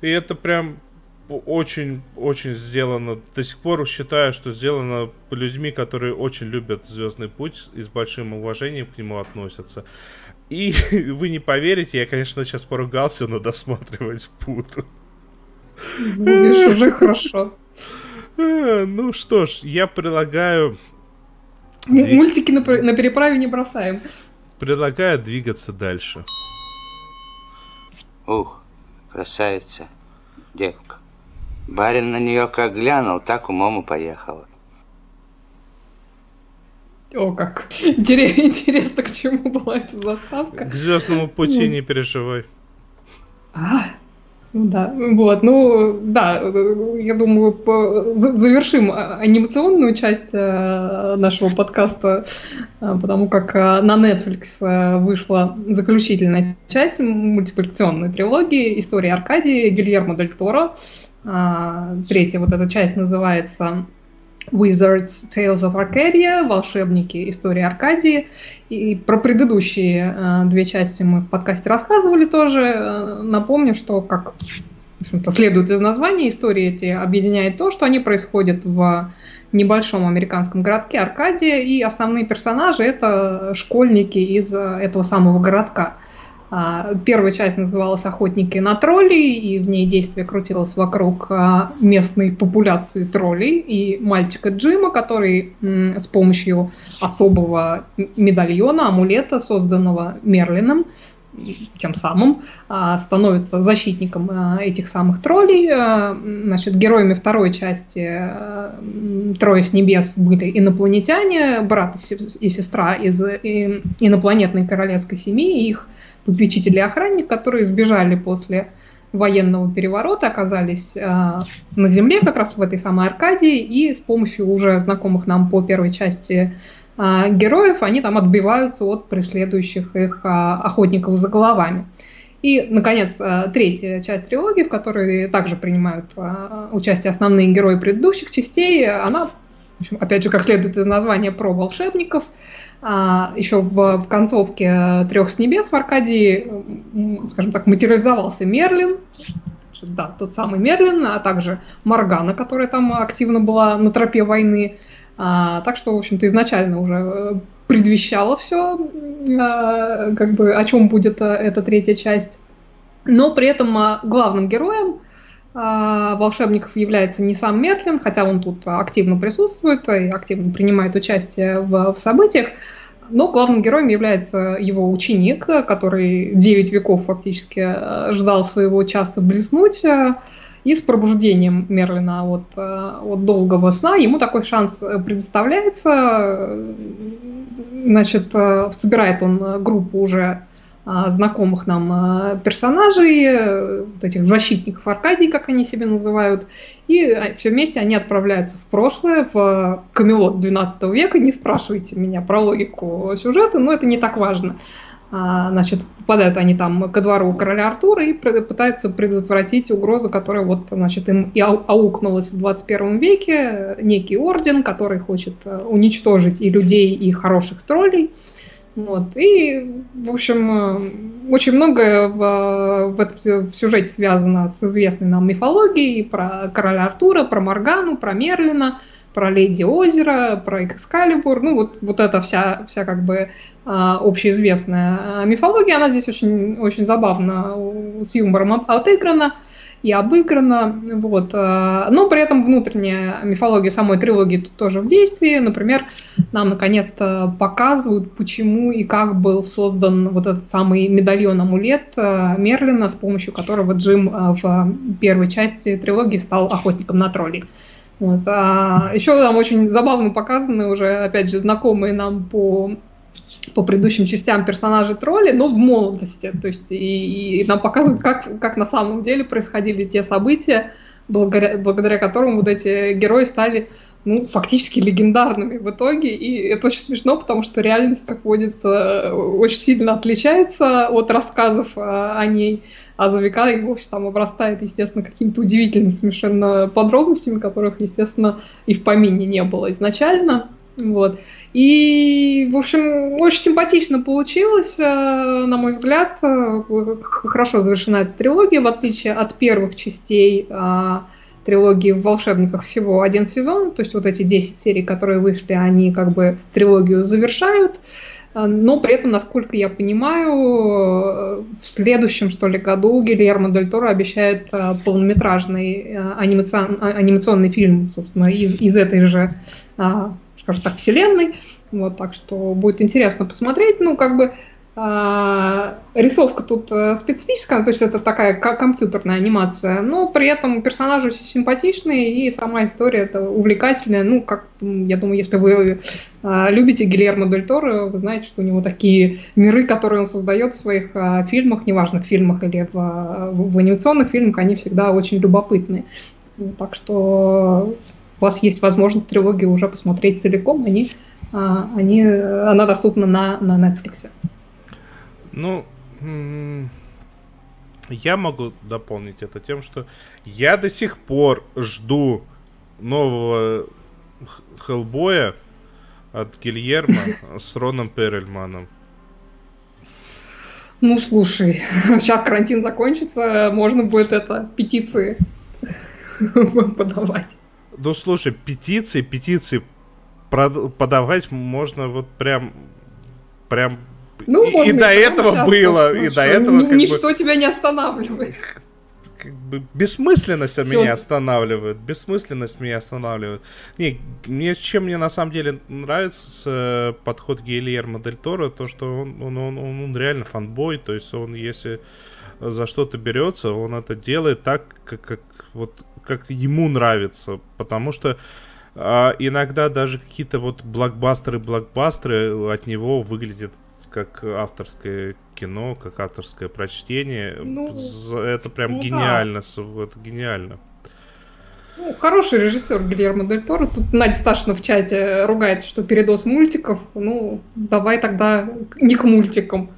и это прям очень-очень сделано. До сих пор считаю, что сделано людьми, которые очень любят Звездный путь и с большим уважением к нему относятся. И вы не поверите, я, конечно, сейчас поругался, но досматривать буду. Ну, видишь, уже хорошо. Э, ну что ж, я предлагаю... Мультики на, на переправе не бросаем. Предлагаю двигаться дальше. Ух, красавица, девка. Барин на нее как глянул, так умом и поехала. О, как. Интересно, к чему была эта заставка. К звездному пути не переживай. А, ну да, вот, ну да, я думаю, завершим анимационную часть э, нашего подкаста, э, потому как э, на Netflix вышла заключительная часть мультипликационной трилогии «История Аркадии» Гильермо Дель Торо. Третья вот эта часть называется Wizards Tales of Arcadia, волшебники истории Аркадии. И про предыдущие э, две части мы в подкасте рассказывали тоже. Э, напомню, что, как в следует из названия, истории эти объединяет то, что они происходят в небольшом американском городке Аркадия, и основные персонажи это школьники из э, этого самого городка. А, первая часть называлась «Охотники на троллей», и в ней действие крутилось вокруг а, местной популяции троллей и мальчика Джима, который с помощью особого медальона, амулета, созданного Мерлином, тем самым а, становится защитником этих самых троллей. Значит, героями второй части «Трое с небес» были инопланетяне, брат и сестра из инопланетной королевской семьи, их попечитель и охранник, которые сбежали после военного переворота, оказались э, на земле, как раз в этой самой Аркадии, и с помощью уже знакомых нам по первой части э, героев они там отбиваются от преследующих их э, охотников за головами. И, наконец, э, третья часть трилогии, в которой также принимают э, участие основные герои предыдущих частей, она, в общем, опять же, как следует из названия, про волшебников – еще в, в концовке «Трех с небес» в Аркадии, скажем так, материализовался Мерлин, да, тот самый Мерлин, а также Моргана, которая там активно была на тропе войны. А, так что, в общем-то, изначально уже э, предвещало все, а, как бы, о чем будет а, эта третья часть. Но при этом а, главным героем а, волшебников является не сам Мерлин, хотя он тут активно присутствует и активно принимает участие в, в событиях, но главным героем является его ученик, который 9 веков фактически э, ждал своего часа блеснуть. Э, и с пробуждением Мерлина от, э, от долгого сна ему такой шанс предоставляется. Значит, собирает он группу уже а, знакомых нам а, персонажей, э, вот этих защитников Аркадии, как они себя называют, и а, все вместе они отправляются в прошлое, в Камелот 12 века. Не спрашивайте меня про логику сюжета, но это не так важно. Значит, попадают они там ко двору короля Артура и пытаются предотвратить угрозу, которая вот, значит, им и аукнулась в 21 веке, некий орден, который хочет э, уничтожить и людей, и хороших троллей. Вот. И, в общем, э, очень многое в, в, в сюжете связано с известной нам мифологией про короля Артура, про Моргану, про Мерлина, про Леди Озера, про Экскалибур, ну вот, вот эта вся, вся как бы а, общеизвестная мифология, она здесь очень, очень забавно с юмором отыграна и обыграна, вот. А, но при этом внутренняя мифология самой трилогии тут тоже в действии. Например, нам наконец-то показывают, почему и как был создан вот этот самый медальон-амулет Мерлина, с помощью которого Джим в первой части трилогии стал охотником на троллей. Вот. А еще там очень забавно показаны уже, опять же, знакомые нам по по предыдущим частям персонажи тролли, но в молодости. То есть и, и нам показывают, как, как на самом деле происходили те события, благодаря, благодаря которым вот эти герои стали ну, фактически легендарными в итоге. И это очень смешно, потому что реальность, как водится, очень сильно отличается от рассказов о ней. А за века и вовсе там обрастает, естественно, какими-то удивительными совершенно подробностями, которых, естественно, и в помине не было изначально. Вот. И, в общем, очень симпатично получилось, э, на мой взгляд. Э, хорошо завершена эта трилогия, в отличие от первых частей э, трилогии в «Волшебниках» всего один сезон. То есть вот эти 10 серий, которые вышли, они как бы трилогию завершают. Но при этом, насколько я понимаю, в следующем, что ли, году Гильермо Дель Торо обещает полнометражный анимационный фильм, собственно, из, из этой же скажем так, вселенной. Вот, так что будет интересно посмотреть. Ну, как бы э, рисовка тут э, специфическая, то есть это такая компьютерная анимация, но при этом персонажи симпатичные и сама история это увлекательная. Ну, как я думаю, если вы э, любите Гильермо Дель Торо, вы знаете, что у него такие миры, которые он создает в своих э, фильмах, неважно, в фильмах или в, в, в анимационных фильмах, они всегда очень любопытные. Так что у вас есть возможность трилогию уже посмотреть целиком, они, а, они, она доступна на, на Netflix. Ну, я могу дополнить это тем, что я до сих пор жду нового Хеллбоя от Гильермо с Роном Перельманом. Ну, слушай, сейчас карантин закончится, можно будет это, петиции подавать. Ну, слушай, петиции, петиции подавать можно вот прям, прям ну, и, и до этого было, и до этого как Ничто бы, тебя не останавливает. Как бы бессмысленность Всё. меня останавливает. Бессмысленность меня останавливает. Не, мне чем мне на самом деле нравится э, подход Гильермо Дель Торо, то что он, он, он, он реально фанбой, то есть он если за что-то берется, он это делает так, как, как вот как ему нравится, потому что а, иногда даже какие-то вот блокбастеры-блокбастеры от него выглядят как авторское кино, как авторское прочтение. Ну, это прям ну, гениально, да. это гениально. Ну, хороший режиссер Гильермо Дель Торо. Тут Надя Сташина в чате ругается, что передос мультиков. Ну, давай тогда не к мультикам.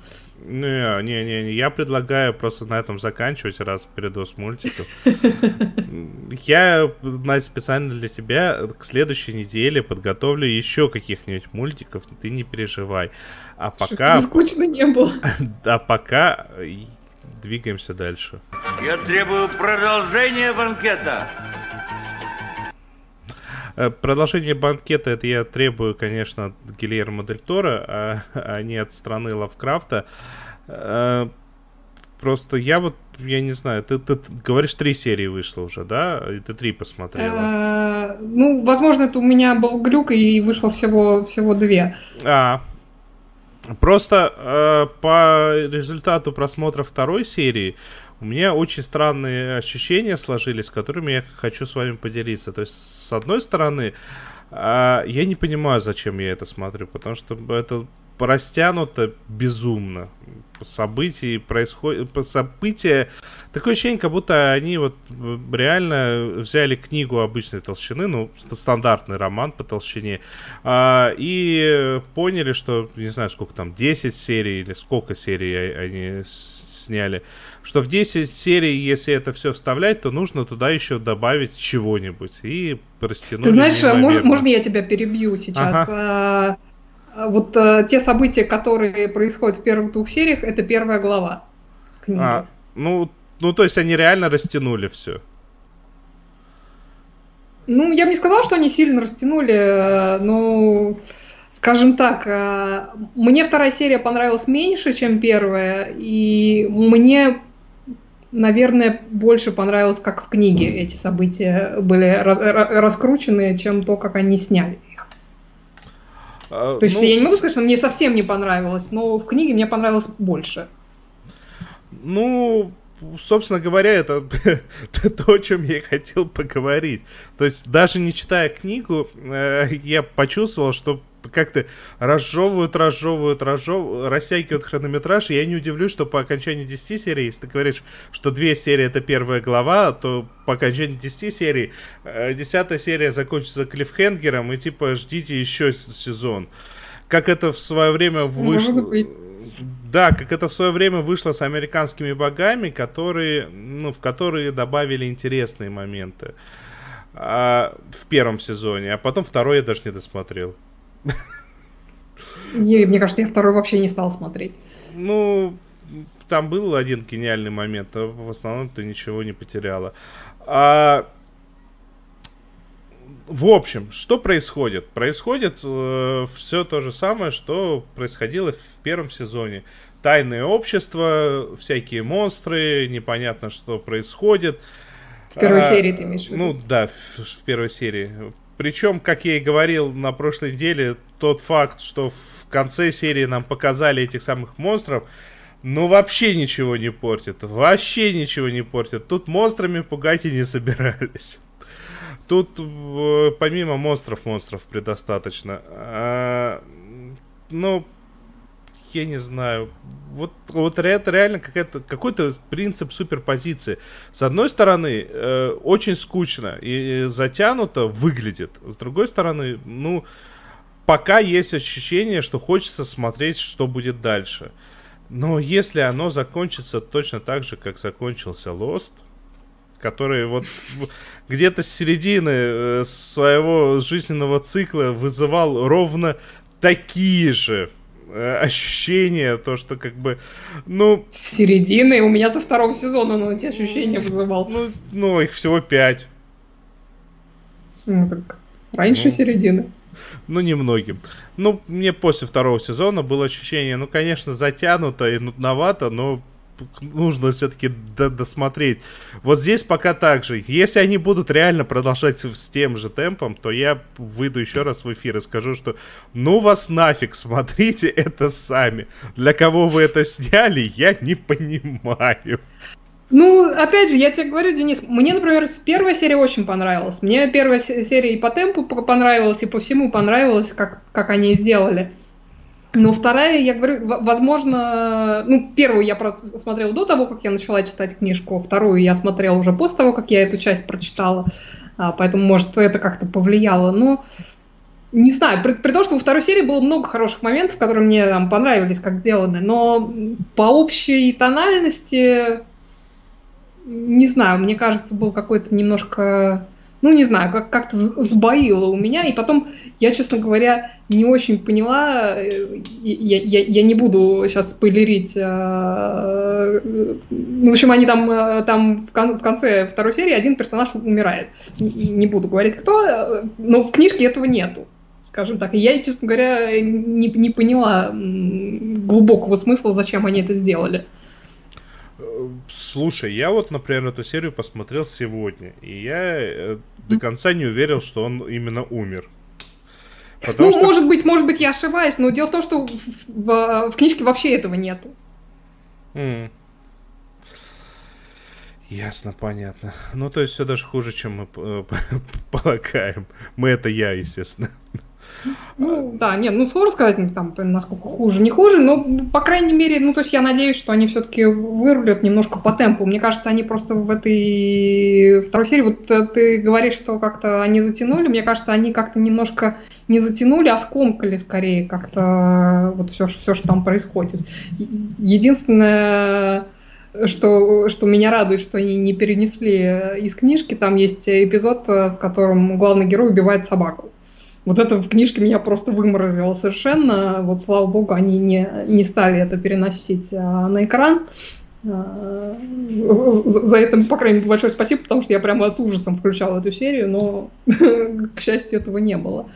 Не, не, не, не, я предлагаю просто на этом заканчивать, раз передос мультиков. Я на специально для себя к следующей неделе подготовлю еще каких-нибудь мультиков, ты не переживай. А пока... скучно не было. А пока двигаемся дальше. Я требую продолжения банкета. Э, продолжение банкета это я требую, конечно, от Гильермо Дель Торо, а, а не от страны Лавкрафта. Э, просто я вот, я не знаю, ты, ты, ты говоришь, три серии вышло уже, да? И ты три посмотрела. Э, ну, возможно, это у меня был глюк, и вышло всего, всего две. А, Просто э, по результату просмотра второй серии у меня очень странные ощущения сложились, которыми я хочу с вами поделиться. То есть, с одной стороны, э, я не понимаю, зачем я это смотрю, потому что это растянуто безумно. События происходят, события, такое ощущение, как будто они вот реально взяли книгу обычной толщины, ну, стандартный роман по толщине, а, и поняли, что, не знаю, сколько там, 10 серий или сколько серий они сняли, что в 10 серий, если это все вставлять, то нужно туда еще добавить чего-нибудь и растянуть. Ты знаешь, можно, можно я тебя перебью сейчас? Ага. А, а вот э, те события, которые происходят в первых двух сериях, это первая глава книги. А, ну, ну, то есть они реально растянули все. Ну, я бы не сказала, что они сильно растянули, э, но, скажем так, э, мне вторая серия понравилась меньше, чем первая, и мне, наверное, больше понравилось, как в книге эти события были раскручены, чем то, как они сняли их. А, то есть ну, я не могу сказать, что мне совсем не понравилось, но в книге мне понравилось больше. Ну, собственно говоря, это то, о чем я хотел поговорить. То есть, даже не читая книгу, э, я почувствовал, что как-то разжевывают, разжевывают, разжевывают, растягивают хронометраж, и я не удивлюсь, что по окончании 10 серий, если ты говоришь, что две серии это первая глава, то по окончании 10 серий, э, десятая серия закончится клиффхенгером, и типа ждите еще сезон. Как это в свое время вышло... Да, как это в свое время вышло с американскими богами, которые, ну, в которые добавили интересные моменты а, в первом сезоне, а потом второй я даже не досмотрел. И, мне кажется, я второй вообще не стал смотреть. Ну, там был один гениальный момент, а в основном ты ничего не потеряла. А, в общем, что происходит? Происходит э, все то же самое, что происходило в первом сезоне. Тайное общество, всякие монстры, непонятно, что происходит. В первой а, серии ты имеешь в виду? Ну да, в, в первой серии. Причем, как я и говорил на прошлой неделе, тот факт, что в конце серии нам показали этих самых монстров, ну вообще ничего не портит. Вообще ничего не портит. Тут монстрами пугать и не собирались. Тут э, помимо монстров, монстров предостаточно. А, ну, я не знаю. Вот, вот это реально какая-то, какой-то принцип суперпозиции. С одной стороны, э, очень скучно и затянуто выглядит. С другой стороны, ну, пока есть ощущение, что хочется смотреть, что будет дальше. Но если оно закончится точно так же, как закончился Lost, который вот где-то с середины э, своего жизненного цикла вызывал ровно такие же э, ощущения, то, что как бы, ну... С середины? У меня со второго сезона он эти ощущения вызывал. Ну, ну их всего пять. Ну, так раньше ну, середины. Ну, немногим. Ну, мне после второго сезона было ощущение, ну, конечно, затянуто и нудновато, но нужно все-таки досмотреть. Вот здесь пока так же. Если они будут реально продолжать с тем же темпом, то я выйду еще раз в эфир и скажу, что ну вас нафиг, смотрите это сами. Для кого вы это сняли, я не понимаю. Ну, опять же, я тебе говорю, Денис, мне, например, первая серия очень понравилась. Мне первая серия и по темпу понравилась, и по всему понравилась, как, как они сделали. Но вторая, я говорю, возможно, ну, первую я смотрела до того, как я начала читать книжку, вторую я смотрела уже после того, как я эту часть прочитала, а, поэтому, может, это как-то повлияло, но не знаю, при, при том, что во второй серии было много хороших моментов, которые мне там понравились, как сделаны, но по общей тональности, не знаю, мне кажется, был какой-то немножко ну, не знаю, как- как-то сбоило у меня. И потом, я, честно говоря, не очень поняла, э, я, я, я не буду сейчас спойлерить. Э, ну, в общем, они там, э, там в конце второй серии один персонаж умирает. Не буду говорить, кто, но в книжке этого нету скажем так. И я, честно говоря, не, не поняла глубокого смысла, зачем они это сделали. Слушай, я вот, например, эту серию посмотрел сегодня, и я э, до конца не уверил, что он именно умер. Потому ну, что... может быть, может быть, я ошибаюсь, но дело в том, что в, в, в книжке вообще этого нету. Mm. Ясно, понятно. Ну, то есть все даже хуже, чем мы э, полагаем. Мы это я, естественно. Ну, да, нет, ну сложно сказать, там, насколько хуже, не хуже, но, по крайней мере, ну, то есть я надеюсь, что они все-таки вырулят немножко по темпу. Мне кажется, они просто в этой второй серии, вот э, ты говоришь, что как-то они затянули, мне кажется, они как-то немножко не затянули, а скомкали скорее как-то вот все, все, что там происходит. Единственное, что, что меня радует, что они не перенесли из книжки. Там есть эпизод, в котором главный герой убивает собаку. Вот это в книжке меня просто выморозило совершенно. Вот, слава богу, они не, не стали это переносить а, на экран. А, за это, по крайней мере, большое спасибо, потому что я прямо с ужасом включала эту серию, но, к счастью, этого не было.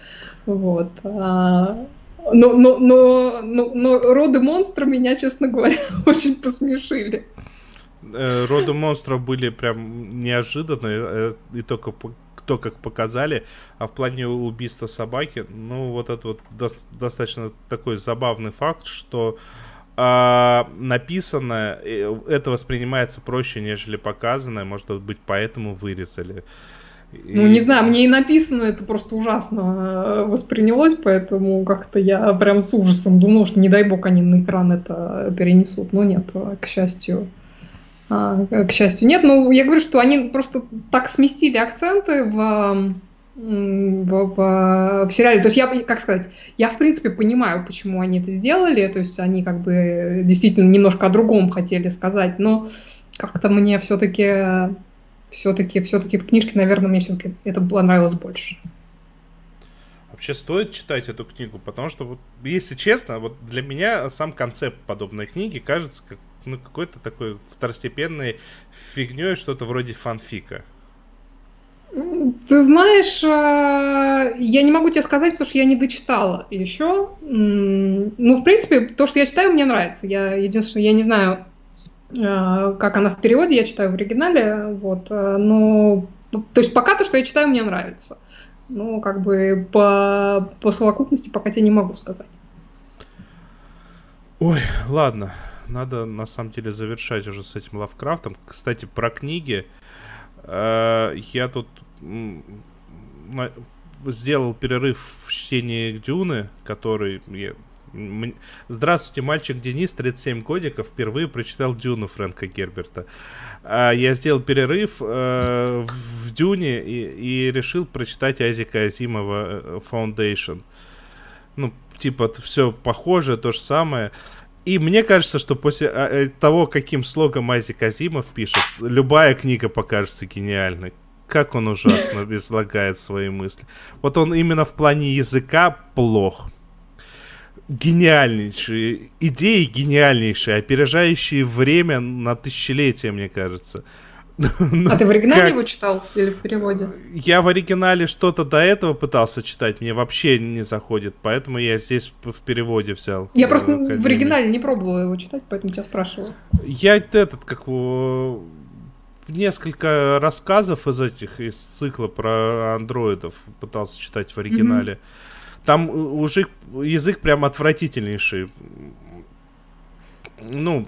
Вот. А, Но, но, но, но, но роды монстра меня, честно говоря, очень посмешили. Э, Роды монстров были прям неожиданные, э, и только то, как показали. А в плане убийства собаки, ну, вот это вот дос- достаточно такой забавный факт, что а, э, это воспринимается проще, нежели показанное. Может быть, поэтому вырезали. Ну, И- не знаю, мне и написано это просто ужасно э, воспринялось, поэтому как-то я прям с ужасом думала, что не дай бог они на экран это перенесут. Но нет, э, к счастью. А, К счастью, нет. Ну, я говорю, что они просто так сместили акценты в, в, в- в сериале. То есть я, как сказать, я в принципе понимаю, почему они это сделали. То есть они как бы действительно немножко о другом хотели сказать, но как-то мне все-таки все-таки, все-таки в книжке, наверное, мне все-таки это понравилось больше. Вообще стоит читать эту книгу, потому что, вот, если честно, вот для меня сам концепт подобной книги кажется как ну, какой-то такой второстепенной фигней, что-то вроде фанфика. Ты знаешь, э, я не могу тебе сказать, потому что я не дочитала еще. Ну, в принципе, то, что я читаю, мне нравится. Я единственное, я не знаю, э, как она в переводе, я читаю в оригинале, вот, э, но, то есть пока то, что я читаю, мне нравится. Ну, как бы по, по совокупности пока тебе не могу сказать. Ой, ладно, надо на самом деле завершать уже с этим Лавкрафтом. Кстати, про книги. Э, Я тут сделал перерыв в чтении Дюны, который... я- Здравствуйте, мальчик Денис, 37 годиков, впервые прочитал Дюну Фрэнка Герберта. А, Я сделал перерыв э, в Дюне и, решил прочитать Азика Азимова э, Foundation. Ну, типа, все похоже, то же самое. И мне кажется, что после а, э, того, каким слогом Азик Азимов пишет, любая книга покажется гениальной. Как он ужасно излагает свои мысли. Вот он именно в плане языка плох. Гениальнейшие, идеи гениальнейшие, опережающие время на тысячелетия, мне кажется. Ну, А ты в оригинале как? его читал или в переводе? Я в оригинале что-то до этого пытался читать, мне вообще не заходит, поэтому я здесь в переводе взял. Я э, просто в оригинале не пробовала его читать, поэтому тебя спрашиваю. Я этот, как несколько рассказов из этих, из цикла про андроидов пытался читать в оригинале. Там у- уже язык прям отвратительнейший. Ну,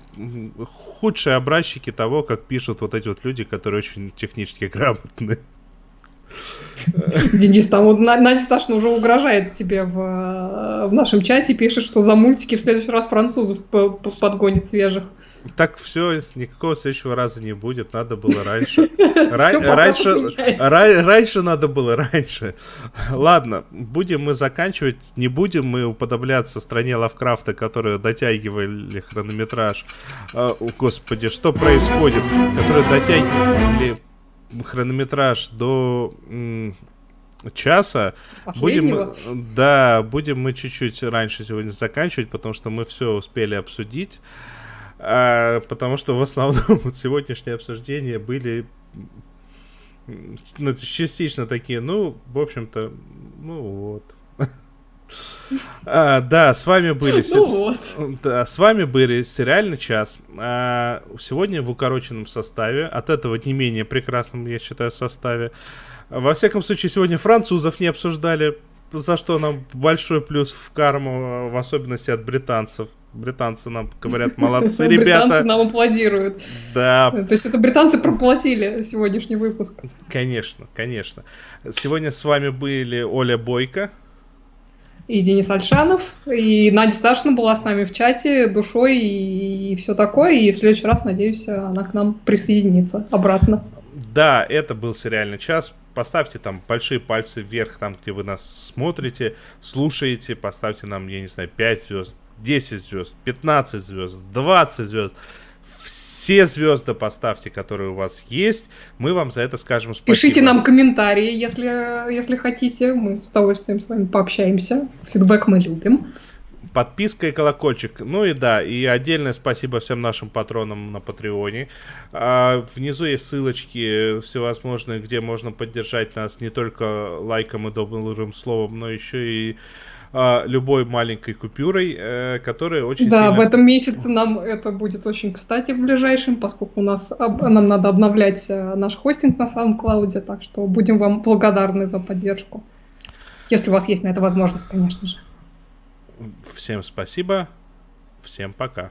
худшие образчики того, как пишут вот эти вот люди, которые очень технически грамотны. Денис, там вот На- Надя Сташина уже угрожает тебе в, э, в нашем чате, пишет, что за мультики в следующий раз французов подгонит свежих. Так все, никакого следующего раза не будет, надо было раньше. Раньше, раньше надо было раньше. Ладно, будем мы заканчивать, не будем мы уподобляться стране Лавкрафта, которые дотягивали хронометраж. А, господи, что происходит? Которые дотягивали хронометраж до часа. Будем, Последнего. да, будем мы чуть-чуть раньше сегодня заканчивать, потому что мы все успели обсудить. А, потому что в основном вот сегодняшние обсуждения были ну, частично такие, ну, в общем-то, ну вот. А, да, с вами были... Ну Да, с вами были сериальный час. А, сегодня в укороченном составе, от этого не менее прекрасном, я считаю, составе. Во всяком случае, сегодня французов не обсуждали, за что нам большой плюс в карму, в особенности от британцев. Британцы нам говорят, молодцы, Британцы ребята. нам аплодируют. Да, То есть это британцы проплатили сегодняшний выпуск. конечно, конечно. Сегодня с вами были Оля Бойко. И Денис Альшанов, и Надя Сташина была с нами в чате душой и, все такое. И в следующий раз, надеюсь, она к нам присоединится обратно. Да, это был сериальный час. Поставьте там большие пальцы вверх, там, где вы нас смотрите, слушаете. Поставьте нам, я не знаю, 5 звезд, 10 звезд, 15 звезд, 20 звезд. Все звезды поставьте, которые у вас есть. Мы вам за это скажем спасибо. Пишите нам комментарии, если, если хотите. Мы с удовольствием с вами пообщаемся. Фидбэк мы любим. подписка и колокольчик. Ну и да, и отдельное спасибо всем нашим патронам на Патреоне. А, внизу есть ссылочки всевозможные, где можно поддержать нас не только лайком и добрым словом, но еще и а, любой маленькой купюрой, э, которая очень Да, сильно... в этом месяце нам это будет очень кстати в ближайшем, поскольку у нас об- нам надо обновлять э, наш хостинг на самом клауде, так что будем вам благодарны за поддержку. Если у вас есть на это возможность, конечно же. Всем спасибо, всем пока.